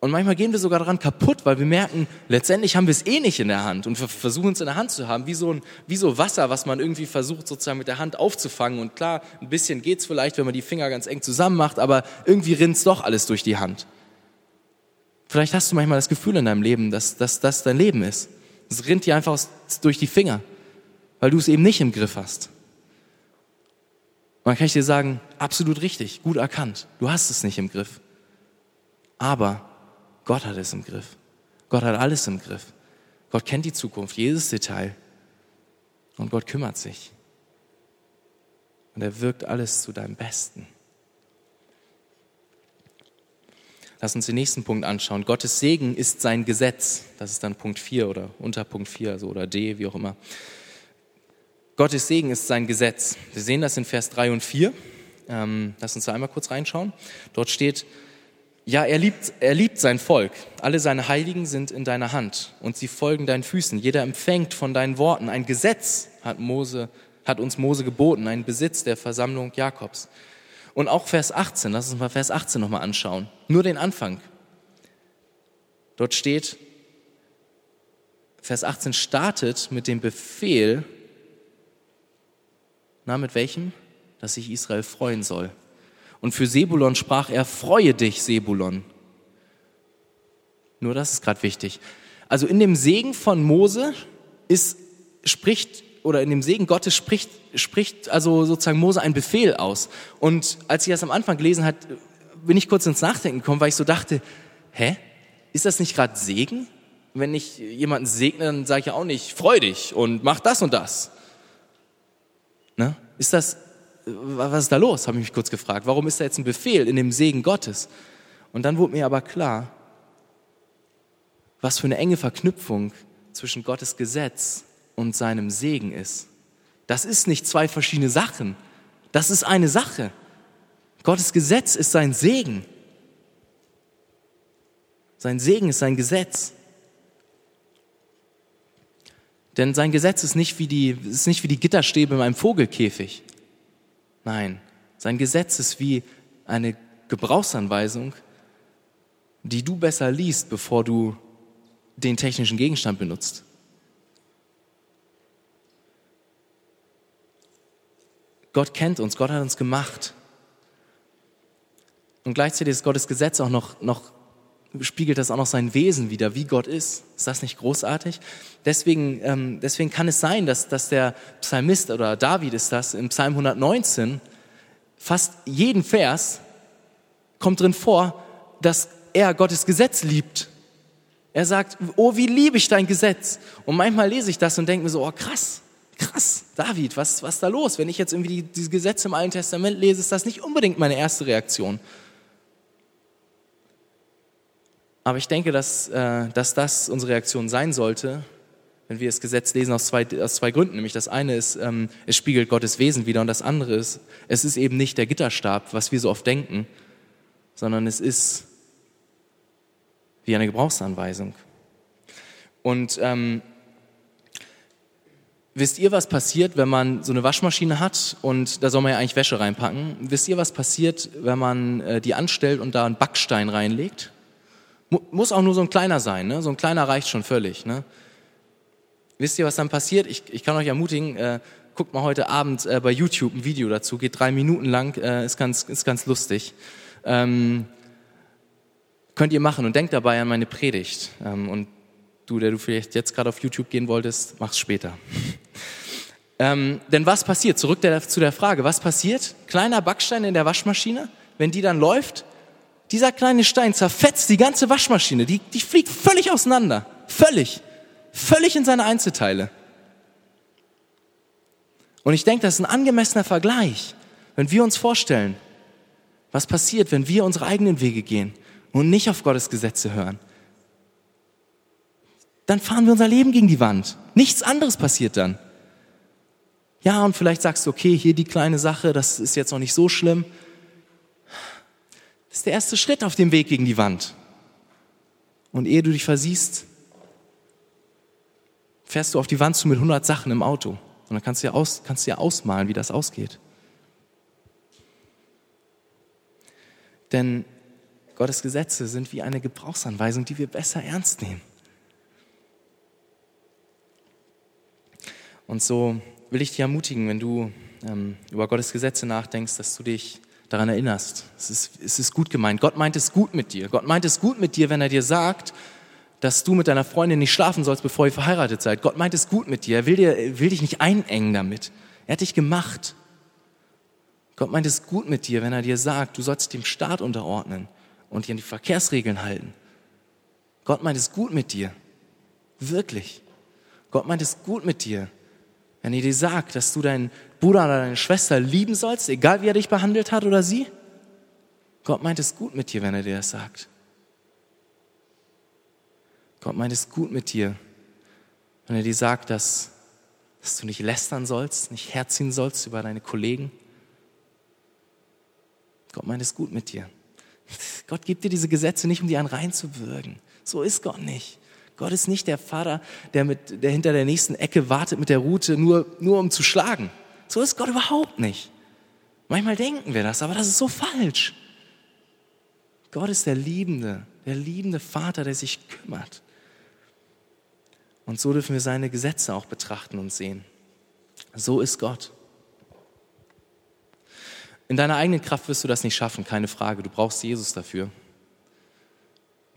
Und manchmal gehen wir sogar daran kaputt, weil wir merken, letztendlich haben wir es eh nicht in der Hand und wir versuchen es in der Hand zu haben, wie so, ein, wie so Wasser, was man irgendwie versucht sozusagen mit der Hand aufzufangen. Und klar, ein bisschen geht es vielleicht, wenn man die Finger ganz eng zusammen macht, aber irgendwie rinnt es doch alles durch die Hand. Vielleicht hast du manchmal das Gefühl in deinem Leben, dass das dein Leben ist. Es rinnt dir einfach durch die Finger weil du es eben nicht im Griff hast. Und dann kann ich dir sagen, absolut richtig, gut erkannt. Du hast es nicht im Griff. Aber Gott hat es im Griff. Gott hat alles im Griff. Gott kennt die Zukunft, jedes Detail. Und Gott kümmert sich. Und er wirkt alles zu deinem Besten. Lass uns den nächsten Punkt anschauen. Gottes Segen ist sein Gesetz. Das ist dann Punkt 4 oder Unterpunkt 4 also oder D, wie auch immer. Gottes Segen ist sein Gesetz. Wir sehen das in Vers 3 und 4. Ähm, lass uns da einmal kurz reinschauen. Dort steht, ja, er liebt, er liebt sein Volk. Alle seine Heiligen sind in deiner Hand und sie folgen deinen Füßen. Jeder empfängt von deinen Worten. Ein Gesetz hat Mose, hat uns Mose geboten, ein Besitz der Versammlung Jakobs. Und auch Vers 18, lass uns mal Vers 18 nochmal anschauen. Nur den Anfang. Dort steht, Vers 18 startet mit dem Befehl, na, mit welchem? Dass sich Israel freuen soll. Und für Sebulon sprach er, freue dich, Sebulon. Nur das ist gerade wichtig. Also in dem Segen von Mose ist, spricht, oder in dem Segen Gottes spricht, spricht also sozusagen Mose einen Befehl aus. Und als ich das am Anfang gelesen hat, bin ich kurz ins Nachdenken gekommen, weil ich so dachte, hä? Ist das nicht gerade Segen? Wenn ich jemanden segne, dann sage ich ja auch nicht, freu dich und mach das und das. Ist das, was ist da los, habe ich mich kurz gefragt. Warum ist da jetzt ein Befehl in dem Segen Gottes? Und dann wurde mir aber klar, was für eine enge Verknüpfung zwischen Gottes Gesetz und seinem Segen ist. Das ist nicht zwei verschiedene Sachen. Das ist eine Sache. Gottes Gesetz ist sein Segen. Sein Segen ist sein Gesetz. Denn sein Gesetz ist nicht wie die, ist nicht wie die Gitterstäbe in einem Vogelkäfig. Nein, sein Gesetz ist wie eine Gebrauchsanweisung, die du besser liest, bevor du den technischen Gegenstand benutzt. Gott kennt uns, Gott hat uns gemacht. Und gleichzeitig ist Gottes Gesetz auch noch, noch spiegelt das auch noch sein Wesen wieder, wie Gott ist. Ist das nicht großartig? Deswegen, ähm, deswegen kann es sein, dass, dass der Psalmist oder David ist das im Psalm 119 fast jeden Vers kommt drin vor, dass er Gottes Gesetz liebt. Er sagt, oh, wie liebe ich dein Gesetz. Und manchmal lese ich das und denke mir so, oh krass, krass, David, was, was ist da los? Wenn ich jetzt irgendwie die, diese Gesetze im Alten Testament lese, ist das nicht unbedingt meine erste Reaktion. Aber ich denke, dass, äh, dass das unsere Reaktion sein sollte, wenn wir das Gesetz lesen, aus zwei, aus zwei Gründen. Nämlich das eine ist, ähm, es spiegelt Gottes Wesen wieder und das andere ist, es ist eben nicht der Gitterstab, was wir so oft denken, sondern es ist wie eine Gebrauchsanweisung. Und ähm, wisst ihr, was passiert, wenn man so eine Waschmaschine hat und da soll man ja eigentlich Wäsche reinpacken? Wisst ihr, was passiert, wenn man äh, die anstellt und da einen Backstein reinlegt? Muss auch nur so ein kleiner sein, ne? so ein kleiner reicht schon völlig. Ne? Wisst ihr, was dann passiert? Ich, ich kann euch ermutigen, äh, guckt mal heute Abend äh, bei YouTube ein Video dazu, geht drei Minuten lang, äh, ist, ganz, ist ganz lustig. Ähm, könnt ihr machen und denkt dabei an meine Predigt. Ähm, und du, der du vielleicht jetzt gerade auf YouTube gehen wolltest, mach's später. ähm, denn was passiert? Zurück der, zu der Frage, was passiert? Kleiner Backstein in der Waschmaschine, wenn die dann läuft, dieser kleine Stein zerfetzt die ganze Waschmaschine, die, die fliegt völlig auseinander. Völlig. Völlig in seine Einzelteile. Und ich denke, das ist ein angemessener Vergleich, wenn wir uns vorstellen, was passiert, wenn wir unsere eigenen Wege gehen und nicht auf Gottes Gesetze hören. Dann fahren wir unser Leben gegen die Wand. Nichts anderes passiert dann. Ja, und vielleicht sagst du, okay, hier die kleine Sache, das ist jetzt noch nicht so schlimm. Das ist der erste Schritt auf dem Weg gegen die Wand. Und ehe du dich versiehst, fährst du auf die Wand zu mit 100 Sachen im Auto. Und dann kannst du ja, aus, kannst du ja ausmalen, wie das ausgeht. Denn Gottes Gesetze sind wie eine Gebrauchsanweisung, die wir besser ernst nehmen. Und so will ich dich ermutigen, wenn du ähm, über Gottes Gesetze nachdenkst, dass du dich daran erinnerst. Es ist, es ist gut gemeint. Gott meint es gut mit dir. Gott meint es gut mit dir, wenn er dir sagt, dass du mit deiner Freundin nicht schlafen sollst, bevor ihr verheiratet seid. Gott meint es gut mit dir. Er will, dir, will dich nicht einengen damit. Er hat dich gemacht. Gott meint es gut mit dir, wenn er dir sagt, du sollst dem Staat unterordnen und dich an die Verkehrsregeln halten. Gott meint es gut mit dir. Wirklich. Gott meint es gut mit dir, wenn er dir sagt, dass du deinen Bruder oder deine Schwester lieben sollst, egal wie er dich behandelt hat oder sie? Gott meint es gut mit dir, wenn er dir das sagt. Gott meint es gut mit dir, wenn er dir sagt, dass dass du nicht lästern sollst, nicht herziehen sollst über deine Kollegen. Gott meint es gut mit dir. Gott gibt dir diese Gesetze nicht, um die einen reinzuwürgen. So ist Gott nicht. Gott ist nicht der Vater, der, mit, der hinter der nächsten Ecke wartet mit der Rute, nur, nur um zu schlagen. So ist Gott überhaupt nicht. Manchmal denken wir das, aber das ist so falsch. Gott ist der Liebende, der liebende Vater, der sich kümmert. Und so dürfen wir seine Gesetze auch betrachten und sehen. So ist Gott. In deiner eigenen Kraft wirst du das nicht schaffen, keine Frage. Du brauchst Jesus dafür.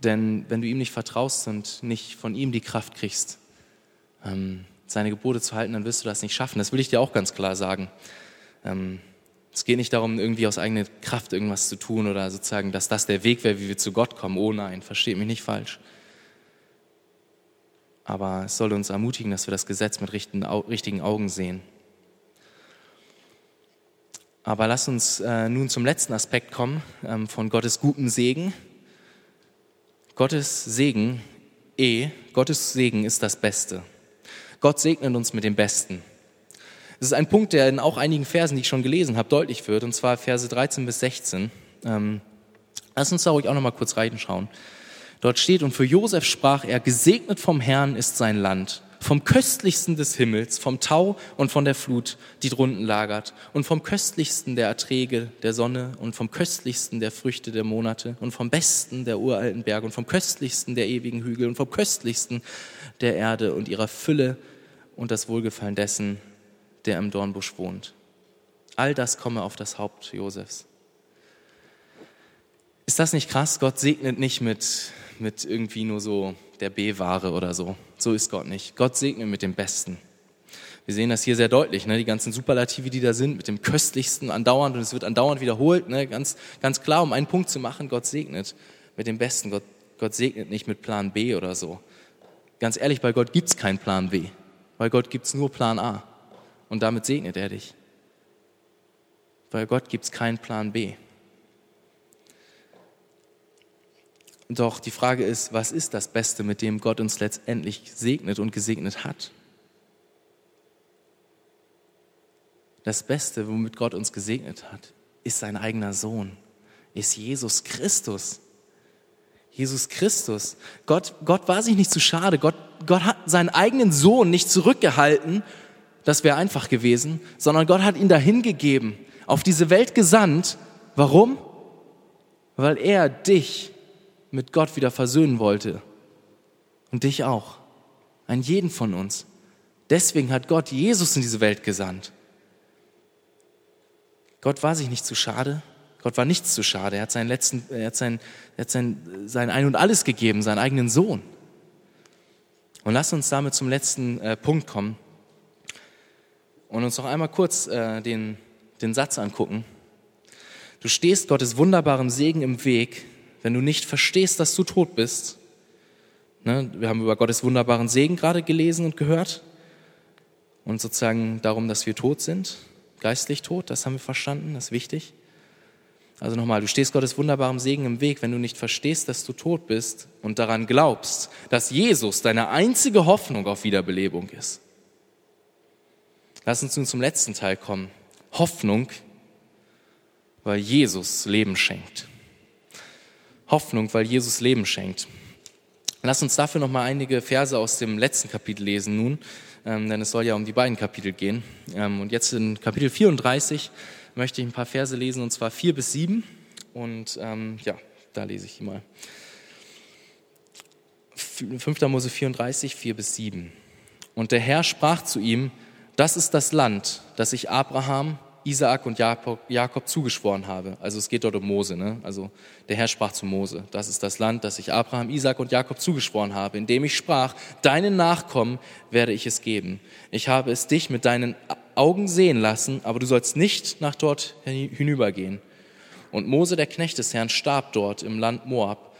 Denn wenn du ihm nicht vertraust und nicht von ihm die Kraft kriegst, ähm, seine Gebote zu halten, dann wirst du das nicht schaffen. Das will ich dir auch ganz klar sagen. Ähm, es geht nicht darum, irgendwie aus eigener Kraft irgendwas zu tun oder sozusagen, dass das der Weg wäre, wie wir zu Gott kommen. Oh nein, versteht mich nicht falsch. Aber es soll uns ermutigen, dass wir das Gesetz mit richtigen Augen sehen. Aber lass uns äh, nun zum letzten Aspekt kommen ähm, von Gottes guten Segen. Gottes Segen, eh, Gottes Segen ist das Beste. Gott segnet uns mit dem Besten. Das ist ein Punkt, der in auch einigen Versen, die ich schon gelesen habe, deutlich wird, und zwar Verse 13 bis 16. Ähm, lass uns da ruhig auch noch mal kurz reinschauen. Dort steht, und für Josef sprach er, gesegnet vom Herrn ist sein Land vom köstlichsten des Himmels, vom Tau und von der Flut, die drunten lagert, und vom köstlichsten der Erträge der Sonne und vom köstlichsten der Früchte der Monate und vom besten der uralten Berge und vom köstlichsten der ewigen Hügel und vom köstlichsten der Erde und ihrer Fülle und das Wohlgefallen dessen, der im Dornbusch wohnt. All das komme auf das Haupt Josefs. Ist das nicht krass? Gott segnet nicht mit, mit irgendwie nur so der B-Ware oder so. So ist Gott nicht. Gott segnet mit dem Besten. Wir sehen das hier sehr deutlich, ne? die ganzen Superlative, die da sind, mit dem Köstlichsten andauernd und es wird andauernd wiederholt, ne? ganz, ganz klar, um einen Punkt zu machen, Gott segnet mit dem Besten. Gott, Gott segnet nicht mit Plan B oder so. Ganz ehrlich, bei Gott gibt es keinen Plan B. Bei Gott gibt es nur Plan A. Und damit segnet er dich. Bei Gott gibt es keinen Plan B. Doch die Frage ist, was ist das Beste, mit dem Gott uns letztendlich segnet und gesegnet hat? Das Beste, womit Gott uns gesegnet hat, ist sein eigener Sohn, ist Jesus Christus. Jesus Christus. Gott, Gott war sich nicht zu schade. Gott, Gott hat seinen eigenen Sohn nicht zurückgehalten. Das wäre einfach gewesen, sondern Gott hat ihn dahin gegeben, auf diese Welt gesandt. Warum? Weil er dich mit Gott wieder versöhnen wollte. Und dich auch. Einen jeden von uns. Deswegen hat Gott Jesus in diese Welt gesandt. Gott war sich nicht zu schade. Gott war nichts zu schade. Er hat seinen letzten, er hat sein, er hat sein, sein Ein und Alles gegeben, seinen eigenen Sohn. Und lass uns damit zum letzten äh, Punkt kommen und uns noch einmal kurz äh, den, den Satz angucken. Du stehst Gottes wunderbarem Segen im Weg, wenn du nicht verstehst, dass du tot bist, ne, wir haben über Gottes wunderbaren Segen gerade gelesen und gehört und sozusagen darum, dass wir tot sind, geistlich tot, das haben wir verstanden, das ist wichtig. Also nochmal, du stehst Gottes wunderbarem Segen im Weg, wenn du nicht verstehst, dass du tot bist und daran glaubst, dass Jesus deine einzige Hoffnung auf Wiederbelebung ist. Lass uns nun zum letzten Teil kommen. Hoffnung, weil Jesus Leben schenkt. Hoffnung, weil Jesus Leben schenkt. Lass uns dafür noch mal einige Verse aus dem letzten Kapitel lesen nun, ähm, denn es soll ja um die beiden Kapitel gehen. Ähm, und jetzt in Kapitel 34 möchte ich ein paar Verse lesen, und zwar 4 bis 7. Und ähm, ja, da lese ich mal. 5. Mose 34, 4 bis 7. Und der Herr sprach zu ihm, das ist das Land, das ich Abraham, Isaak und Jakob zugeschworen habe. Also es geht dort um Mose. Ne? Also der Herr sprach zu Mose, das ist das Land, das ich Abraham, Isaak und Jakob zugeschworen habe, indem ich sprach, deinen Nachkommen werde ich es geben. Ich habe es dich mit deinen Augen sehen lassen, aber du sollst nicht nach dort hinübergehen. Und Mose, der Knecht des Herrn, starb dort im Land Moab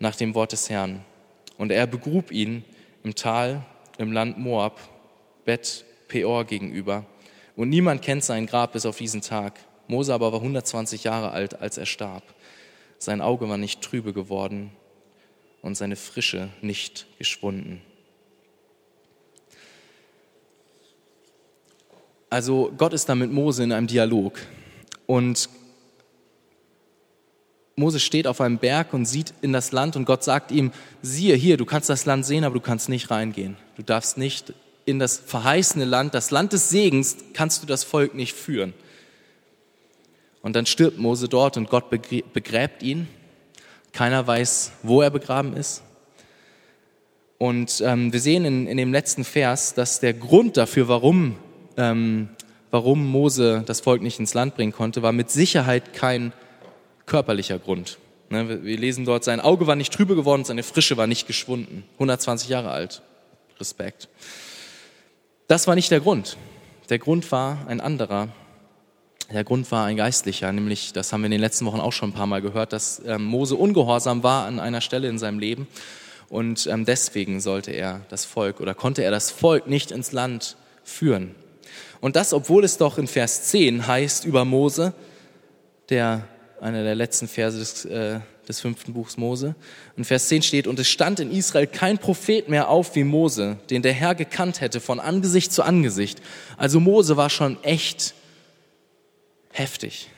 nach dem Wort des Herrn. Und er begrub ihn im Tal im Land Moab, Bet Peor gegenüber und niemand kennt sein Grab bis auf diesen Tag. Mose aber war 120 Jahre alt, als er starb. Sein Auge war nicht trübe geworden und seine Frische nicht geschwunden. Also Gott ist da mit Mose in einem Dialog. Und Mose steht auf einem Berg und sieht in das Land und Gott sagt ihm, siehe hier, du kannst das Land sehen, aber du kannst nicht reingehen. Du darfst nicht in das verheißene Land, das Land des Segens, kannst du das Volk nicht führen. Und dann stirbt Mose dort und Gott begräbt ihn. Keiner weiß, wo er begraben ist. Und ähm, wir sehen in, in dem letzten Vers, dass der Grund dafür, warum, ähm, warum Mose das Volk nicht ins Land bringen konnte, war mit Sicherheit kein körperlicher Grund. Ne, wir lesen dort, sein Auge war nicht trübe geworden, seine Frische war nicht geschwunden. 120 Jahre alt. Respekt. Das war nicht der Grund. Der Grund war ein anderer. Der Grund war ein geistlicher, nämlich, das haben wir in den letzten Wochen auch schon ein paar Mal gehört, dass ähm, Mose ungehorsam war an einer Stelle in seinem Leben und ähm, deswegen sollte er das Volk oder konnte er das Volk nicht ins Land führen. Und das, obwohl es doch in Vers 10 heißt über Mose, der einer der letzten Verse des, äh, des fünften Buchs Mose. In Vers 10 steht, und es stand in Israel kein Prophet mehr auf wie Mose, den der Herr gekannt hätte von Angesicht zu Angesicht. Also Mose war schon echt heftig.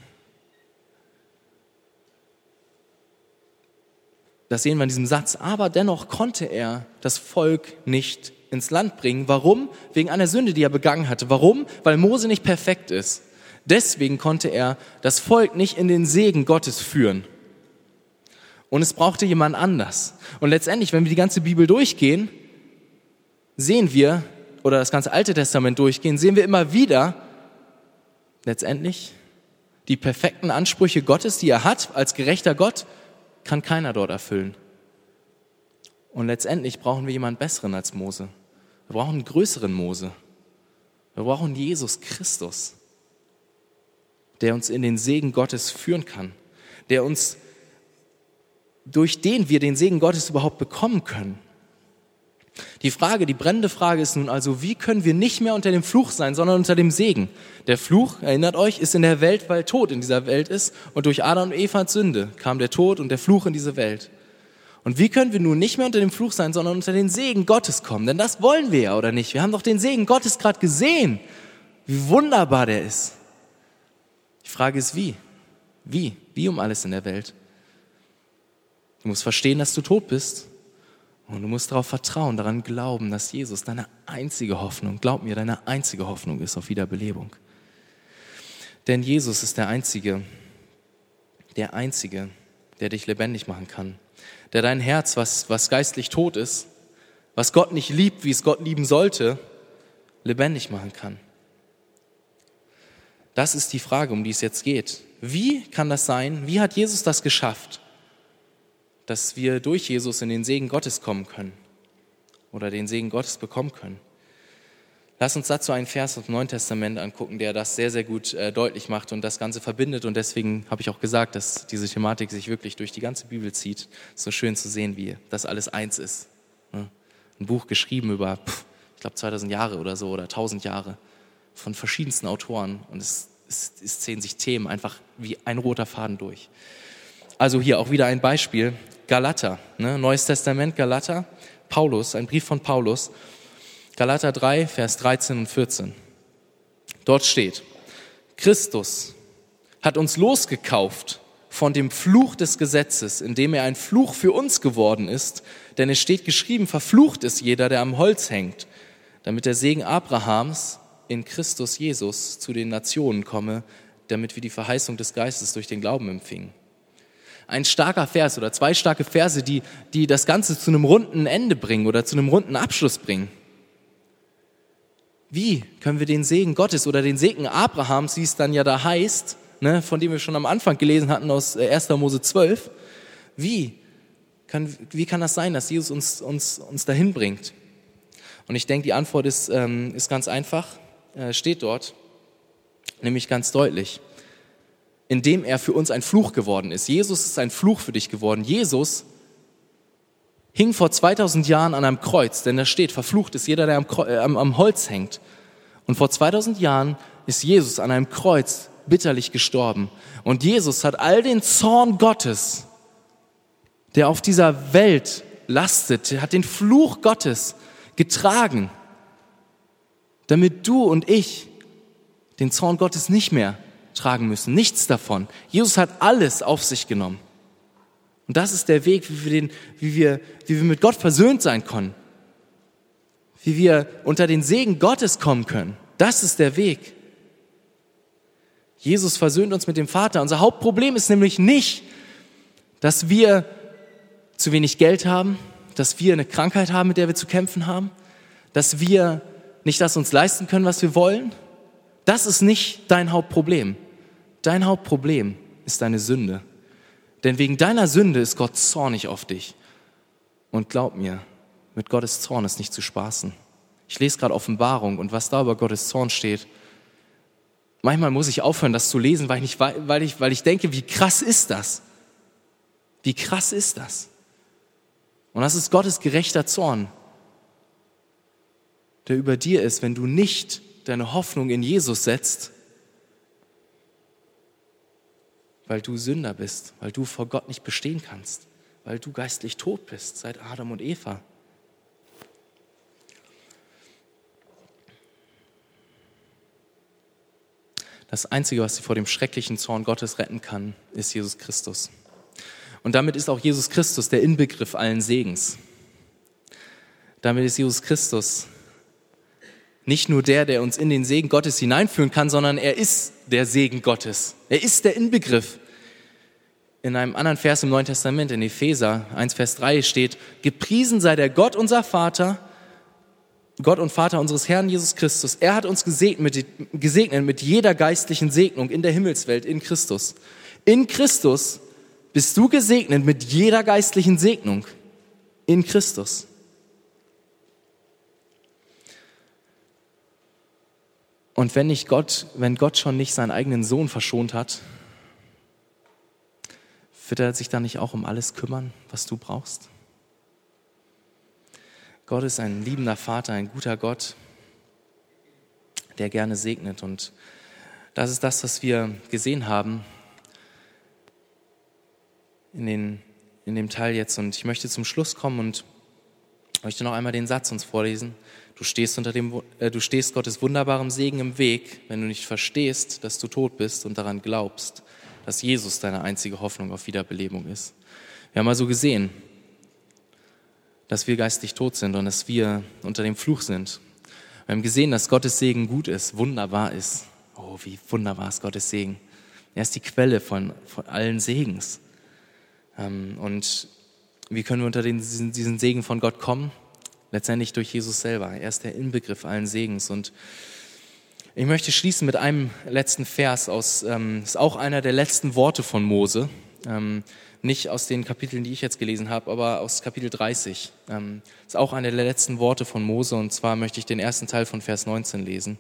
Das sehen wir in diesem Satz. Aber dennoch konnte er das Volk nicht ins Land bringen. Warum? Wegen einer Sünde, die er begangen hatte. Warum? Weil Mose nicht perfekt ist. Deswegen konnte er das Volk nicht in den Segen Gottes führen. Und es brauchte jemand anders. Und letztendlich, wenn wir die ganze Bibel durchgehen, sehen wir, oder das ganze Alte Testament durchgehen, sehen wir immer wieder, letztendlich, die perfekten Ansprüche Gottes, die er hat als gerechter Gott, kann keiner dort erfüllen. Und letztendlich brauchen wir jemanden besseren als Mose. Wir brauchen einen größeren Mose. Wir brauchen Jesus Christus der uns in den Segen Gottes führen kann, der uns, durch den wir den Segen Gottes überhaupt bekommen können. Die Frage, die brennende Frage ist nun also, wie können wir nicht mehr unter dem Fluch sein, sondern unter dem Segen? Der Fluch, erinnert euch, ist in der Welt, weil Tod in dieser Welt ist und durch Adam und Evas Sünde kam der Tod und der Fluch in diese Welt. Und wie können wir nun nicht mehr unter dem Fluch sein, sondern unter den Segen Gottes kommen? Denn das wollen wir ja, oder nicht? Wir haben doch den Segen Gottes gerade gesehen, wie wunderbar der ist. Die Frage ist, wie? Wie? Wie um alles in der Welt? Du musst verstehen, dass du tot bist. Und du musst darauf vertrauen, daran glauben, dass Jesus deine einzige Hoffnung, glaub mir, deine einzige Hoffnung ist auf Wiederbelebung. Denn Jesus ist der Einzige, der Einzige, der dich lebendig machen kann. Der dein Herz, was, was geistlich tot ist, was Gott nicht liebt, wie es Gott lieben sollte, lebendig machen kann. Das ist die Frage, um die es jetzt geht. Wie kann das sein? Wie hat Jesus das geschafft, dass wir durch Jesus in den Segen Gottes kommen können oder den Segen Gottes bekommen können? Lass uns dazu einen Vers aus dem Neuen Testament angucken, der das sehr, sehr gut äh, deutlich macht und das Ganze verbindet. Und deswegen habe ich auch gesagt, dass diese Thematik sich wirklich durch die ganze Bibel zieht. So schön zu sehen, wie das alles eins ist. Ne? Ein Buch geschrieben über, ich glaube, 2000 Jahre oder so oder 1000 Jahre von verschiedensten Autoren und es, es, es zählen sich Themen einfach wie ein roter Faden durch. Also hier auch wieder ein Beispiel. Galater, ne? Neues Testament, Galater, Paulus, ein Brief von Paulus, Galater 3, Vers 13 und 14. Dort steht, Christus hat uns losgekauft von dem Fluch des Gesetzes, indem er ein Fluch für uns geworden ist, denn es steht geschrieben, verflucht ist jeder, der am Holz hängt, damit der Segen Abrahams in Christus Jesus zu den Nationen komme, damit wir die Verheißung des Geistes durch den Glauben empfingen. Ein starker Vers oder zwei starke Verse, die, die das Ganze zu einem runden Ende bringen oder zu einem runden Abschluss bringen. Wie können wir den Segen Gottes oder den Segen Abrahams, wie es dann ja da heißt, ne, von dem wir schon am Anfang gelesen hatten aus 1. Äh, Mose 12, wie kann, wie kann das sein, dass Jesus uns, uns, uns dahin bringt? Und ich denke, die Antwort ist, ähm, ist ganz einfach. Äh, steht dort, nämlich ganz deutlich, indem er für uns ein Fluch geworden ist. Jesus ist ein Fluch für dich geworden. Jesus hing vor 2000 Jahren an einem Kreuz, denn da steht, verflucht ist jeder, der am, äh, am, am Holz hängt. Und vor 2000 Jahren ist Jesus an einem Kreuz bitterlich gestorben. Und Jesus hat all den Zorn Gottes, der auf dieser Welt lastet, hat den Fluch Gottes getragen damit du und ich den Zorn Gottes nicht mehr tragen müssen. Nichts davon. Jesus hat alles auf sich genommen. Und das ist der Weg, wie wir, den, wie wir, wie wir mit Gott versöhnt sein können. Wie wir unter den Segen Gottes kommen können. Das ist der Weg. Jesus versöhnt uns mit dem Vater. Unser Hauptproblem ist nämlich nicht, dass wir zu wenig Geld haben, dass wir eine Krankheit haben, mit der wir zu kämpfen haben, dass wir nicht das uns leisten können, was wir wollen. Das ist nicht dein Hauptproblem. Dein Hauptproblem ist deine Sünde. Denn wegen deiner Sünde ist Gott zornig auf dich. Und glaub mir, mit Gottes Zorn ist nicht zu spaßen. Ich lese gerade Offenbarung und was da über Gottes Zorn steht. Manchmal muss ich aufhören, das zu lesen, weil ich, weil ich, weil ich denke, wie krass ist das? Wie krass ist das? Und das ist Gottes gerechter Zorn, der über dir ist, wenn du nicht deine Hoffnung in Jesus setzt, weil du Sünder bist, weil du vor Gott nicht bestehen kannst, weil du geistlich tot bist seit Adam und Eva. Das Einzige, was sie vor dem schrecklichen Zorn Gottes retten kann, ist Jesus Christus. Und damit ist auch Jesus Christus der Inbegriff allen Segens. Damit ist Jesus Christus nicht nur der, der uns in den Segen Gottes hineinführen kann, sondern er ist der Segen Gottes. Er ist der Inbegriff. In einem anderen Vers im Neuen Testament, in Epheser 1, Vers 3 steht, gepriesen sei der Gott unser Vater, Gott und Vater unseres Herrn Jesus Christus. Er hat uns gesegnet mit, gesegnet mit jeder geistlichen Segnung in der Himmelswelt in Christus. In Christus bist du gesegnet mit jeder geistlichen Segnung in Christus. Und wenn nicht Gott, wenn Gott schon nicht seinen eigenen Sohn verschont hat, wird er sich dann nicht auch um alles kümmern, was du brauchst? Gott ist ein liebender Vater, ein guter Gott, der gerne segnet. Und das ist das, was wir gesehen haben in, den, in dem Teil jetzt. Und ich möchte zum Schluss kommen und möchte noch einmal den Satz uns vorlesen. Du stehst, unter dem, äh, du stehst Gottes wunderbarem Segen im Weg, wenn du nicht verstehst, dass du tot bist und daran glaubst, dass Jesus deine einzige Hoffnung auf Wiederbelebung ist. Wir haben also gesehen, dass wir geistlich tot sind und dass wir unter dem Fluch sind. Wir haben gesehen, dass Gottes Segen gut ist, wunderbar ist. Oh, wie wunderbar ist Gottes Segen. Er ist die Quelle von, von allen Segens. Ähm, und wie können wir unter den, diesen, diesen Segen von Gott kommen? Letztendlich durch Jesus selber. Er ist der Inbegriff allen Segens. Und ich möchte schließen mit einem letzten Vers aus, ähm, ist auch einer der letzten Worte von Mose. Ähm, nicht aus den Kapiteln, die ich jetzt gelesen habe, aber aus Kapitel 30. Ähm, ist auch einer der letzten Worte von Mose und zwar möchte ich den ersten Teil von Vers 19 lesen.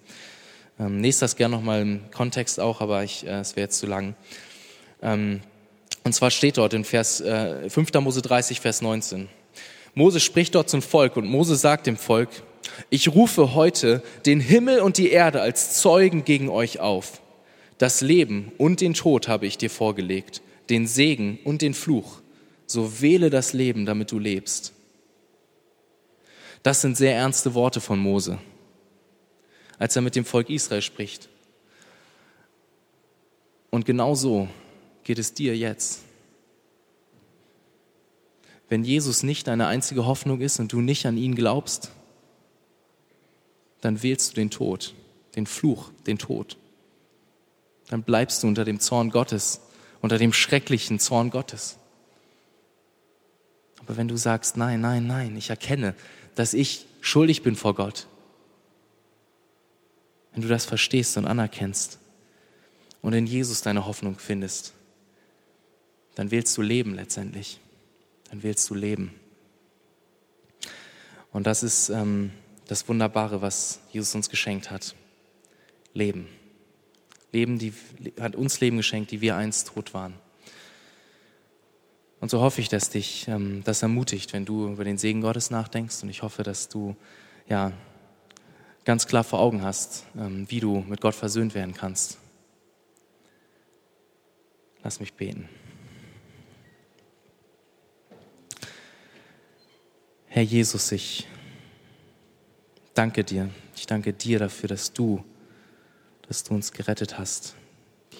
Ähm, lest das gerne nochmal im Kontext auch, aber äh, es wäre jetzt zu lang. Ähm, und zwar steht dort in Vers, äh, 5. Mose 30, Vers 19. Mose spricht dort zum Volk und Mose sagt dem Volk, ich rufe heute den Himmel und die Erde als Zeugen gegen euch auf. Das Leben und den Tod habe ich dir vorgelegt, den Segen und den Fluch. So wähle das Leben, damit du lebst. Das sind sehr ernste Worte von Mose, als er mit dem Volk Israel spricht. Und genau so geht es dir jetzt? Wenn Jesus nicht deine einzige Hoffnung ist und du nicht an ihn glaubst, dann wählst du den Tod, den Fluch, den Tod. Dann bleibst du unter dem Zorn Gottes, unter dem schrecklichen Zorn Gottes. Aber wenn du sagst, nein, nein, nein, ich erkenne, dass ich schuldig bin vor Gott, wenn du das verstehst und anerkennst und in Jesus deine Hoffnung findest, dann wählst du Leben letztendlich. Dann wählst du Leben. Und das ist ähm, das Wunderbare, was Jesus uns geschenkt hat. Leben. Leben, die hat uns Leben geschenkt, die wir einst tot waren. Und so hoffe ich, dass dich ähm, das ermutigt, wenn du über den Segen Gottes nachdenkst. Und ich hoffe, dass du ja ganz klar vor Augen hast, ähm, wie du mit Gott versöhnt werden kannst. Lass mich beten. Herr Jesus, ich danke dir. Ich danke dir dafür, dass du, dass du uns gerettet hast.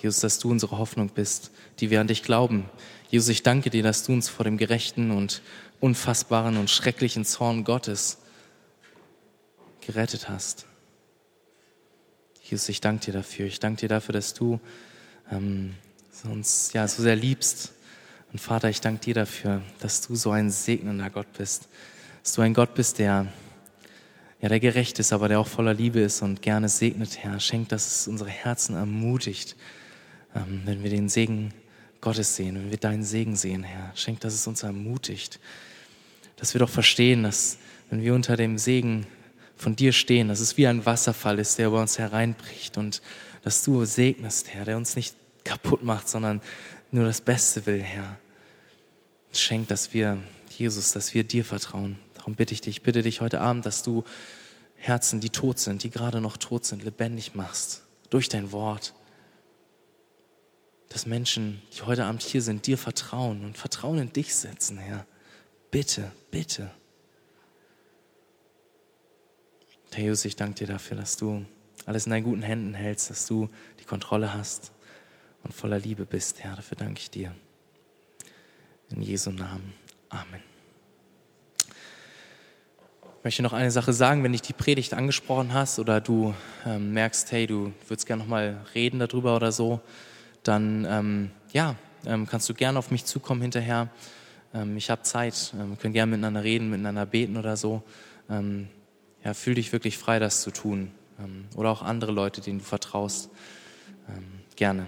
Jesus, dass du unsere Hoffnung bist, die wir an dich glauben. Jesus, ich danke dir, dass du uns vor dem gerechten und unfassbaren und schrecklichen Zorn Gottes gerettet hast. Jesus, ich danke dir dafür. Ich danke dir dafür, dass du ähm, uns ja so sehr liebst. Und Vater, ich danke dir dafür, dass du so ein segnender Gott bist. Dass du ein Gott bist, der ja, der gerecht ist, aber der auch voller Liebe ist und gerne segnet, Herr. Schenkt, dass es unsere Herzen ermutigt, ähm, wenn wir den Segen Gottes sehen, wenn wir deinen Segen sehen, Herr. Schenkt, dass es uns ermutigt, dass wir doch verstehen, dass wenn wir unter dem Segen von dir stehen, dass es wie ein Wasserfall ist, der über uns hereinbricht und dass du segnest, Herr, der uns nicht kaputt macht, sondern nur das Beste will, Herr. Schenkt, dass wir, Jesus, dass wir dir vertrauen. Darum bitte ich dich, bitte dich heute Abend, dass du Herzen, die tot sind, die gerade noch tot sind, lebendig machst durch dein Wort. Dass Menschen, die heute Abend hier sind, dir vertrauen und Vertrauen in dich setzen, Herr. Bitte, bitte. Herr Jesus, ich danke dir dafür, dass du alles in deinen guten Händen hältst, dass du die Kontrolle hast und voller Liebe bist, Herr. Dafür danke ich dir. In Jesu Namen. Amen. Möchte noch eine Sache sagen, wenn dich die Predigt angesprochen hast oder du ähm, merkst, hey, du würdest gerne noch mal reden darüber oder so, dann ähm, ja, ähm, kannst du gerne auf mich zukommen hinterher. Ähm, ich habe Zeit, ähm, wir können gerne miteinander reden, miteinander beten oder so. Ähm, ja, fühl dich wirklich frei, das zu tun. oder auch andere Leute, denen du vertraust. gerne.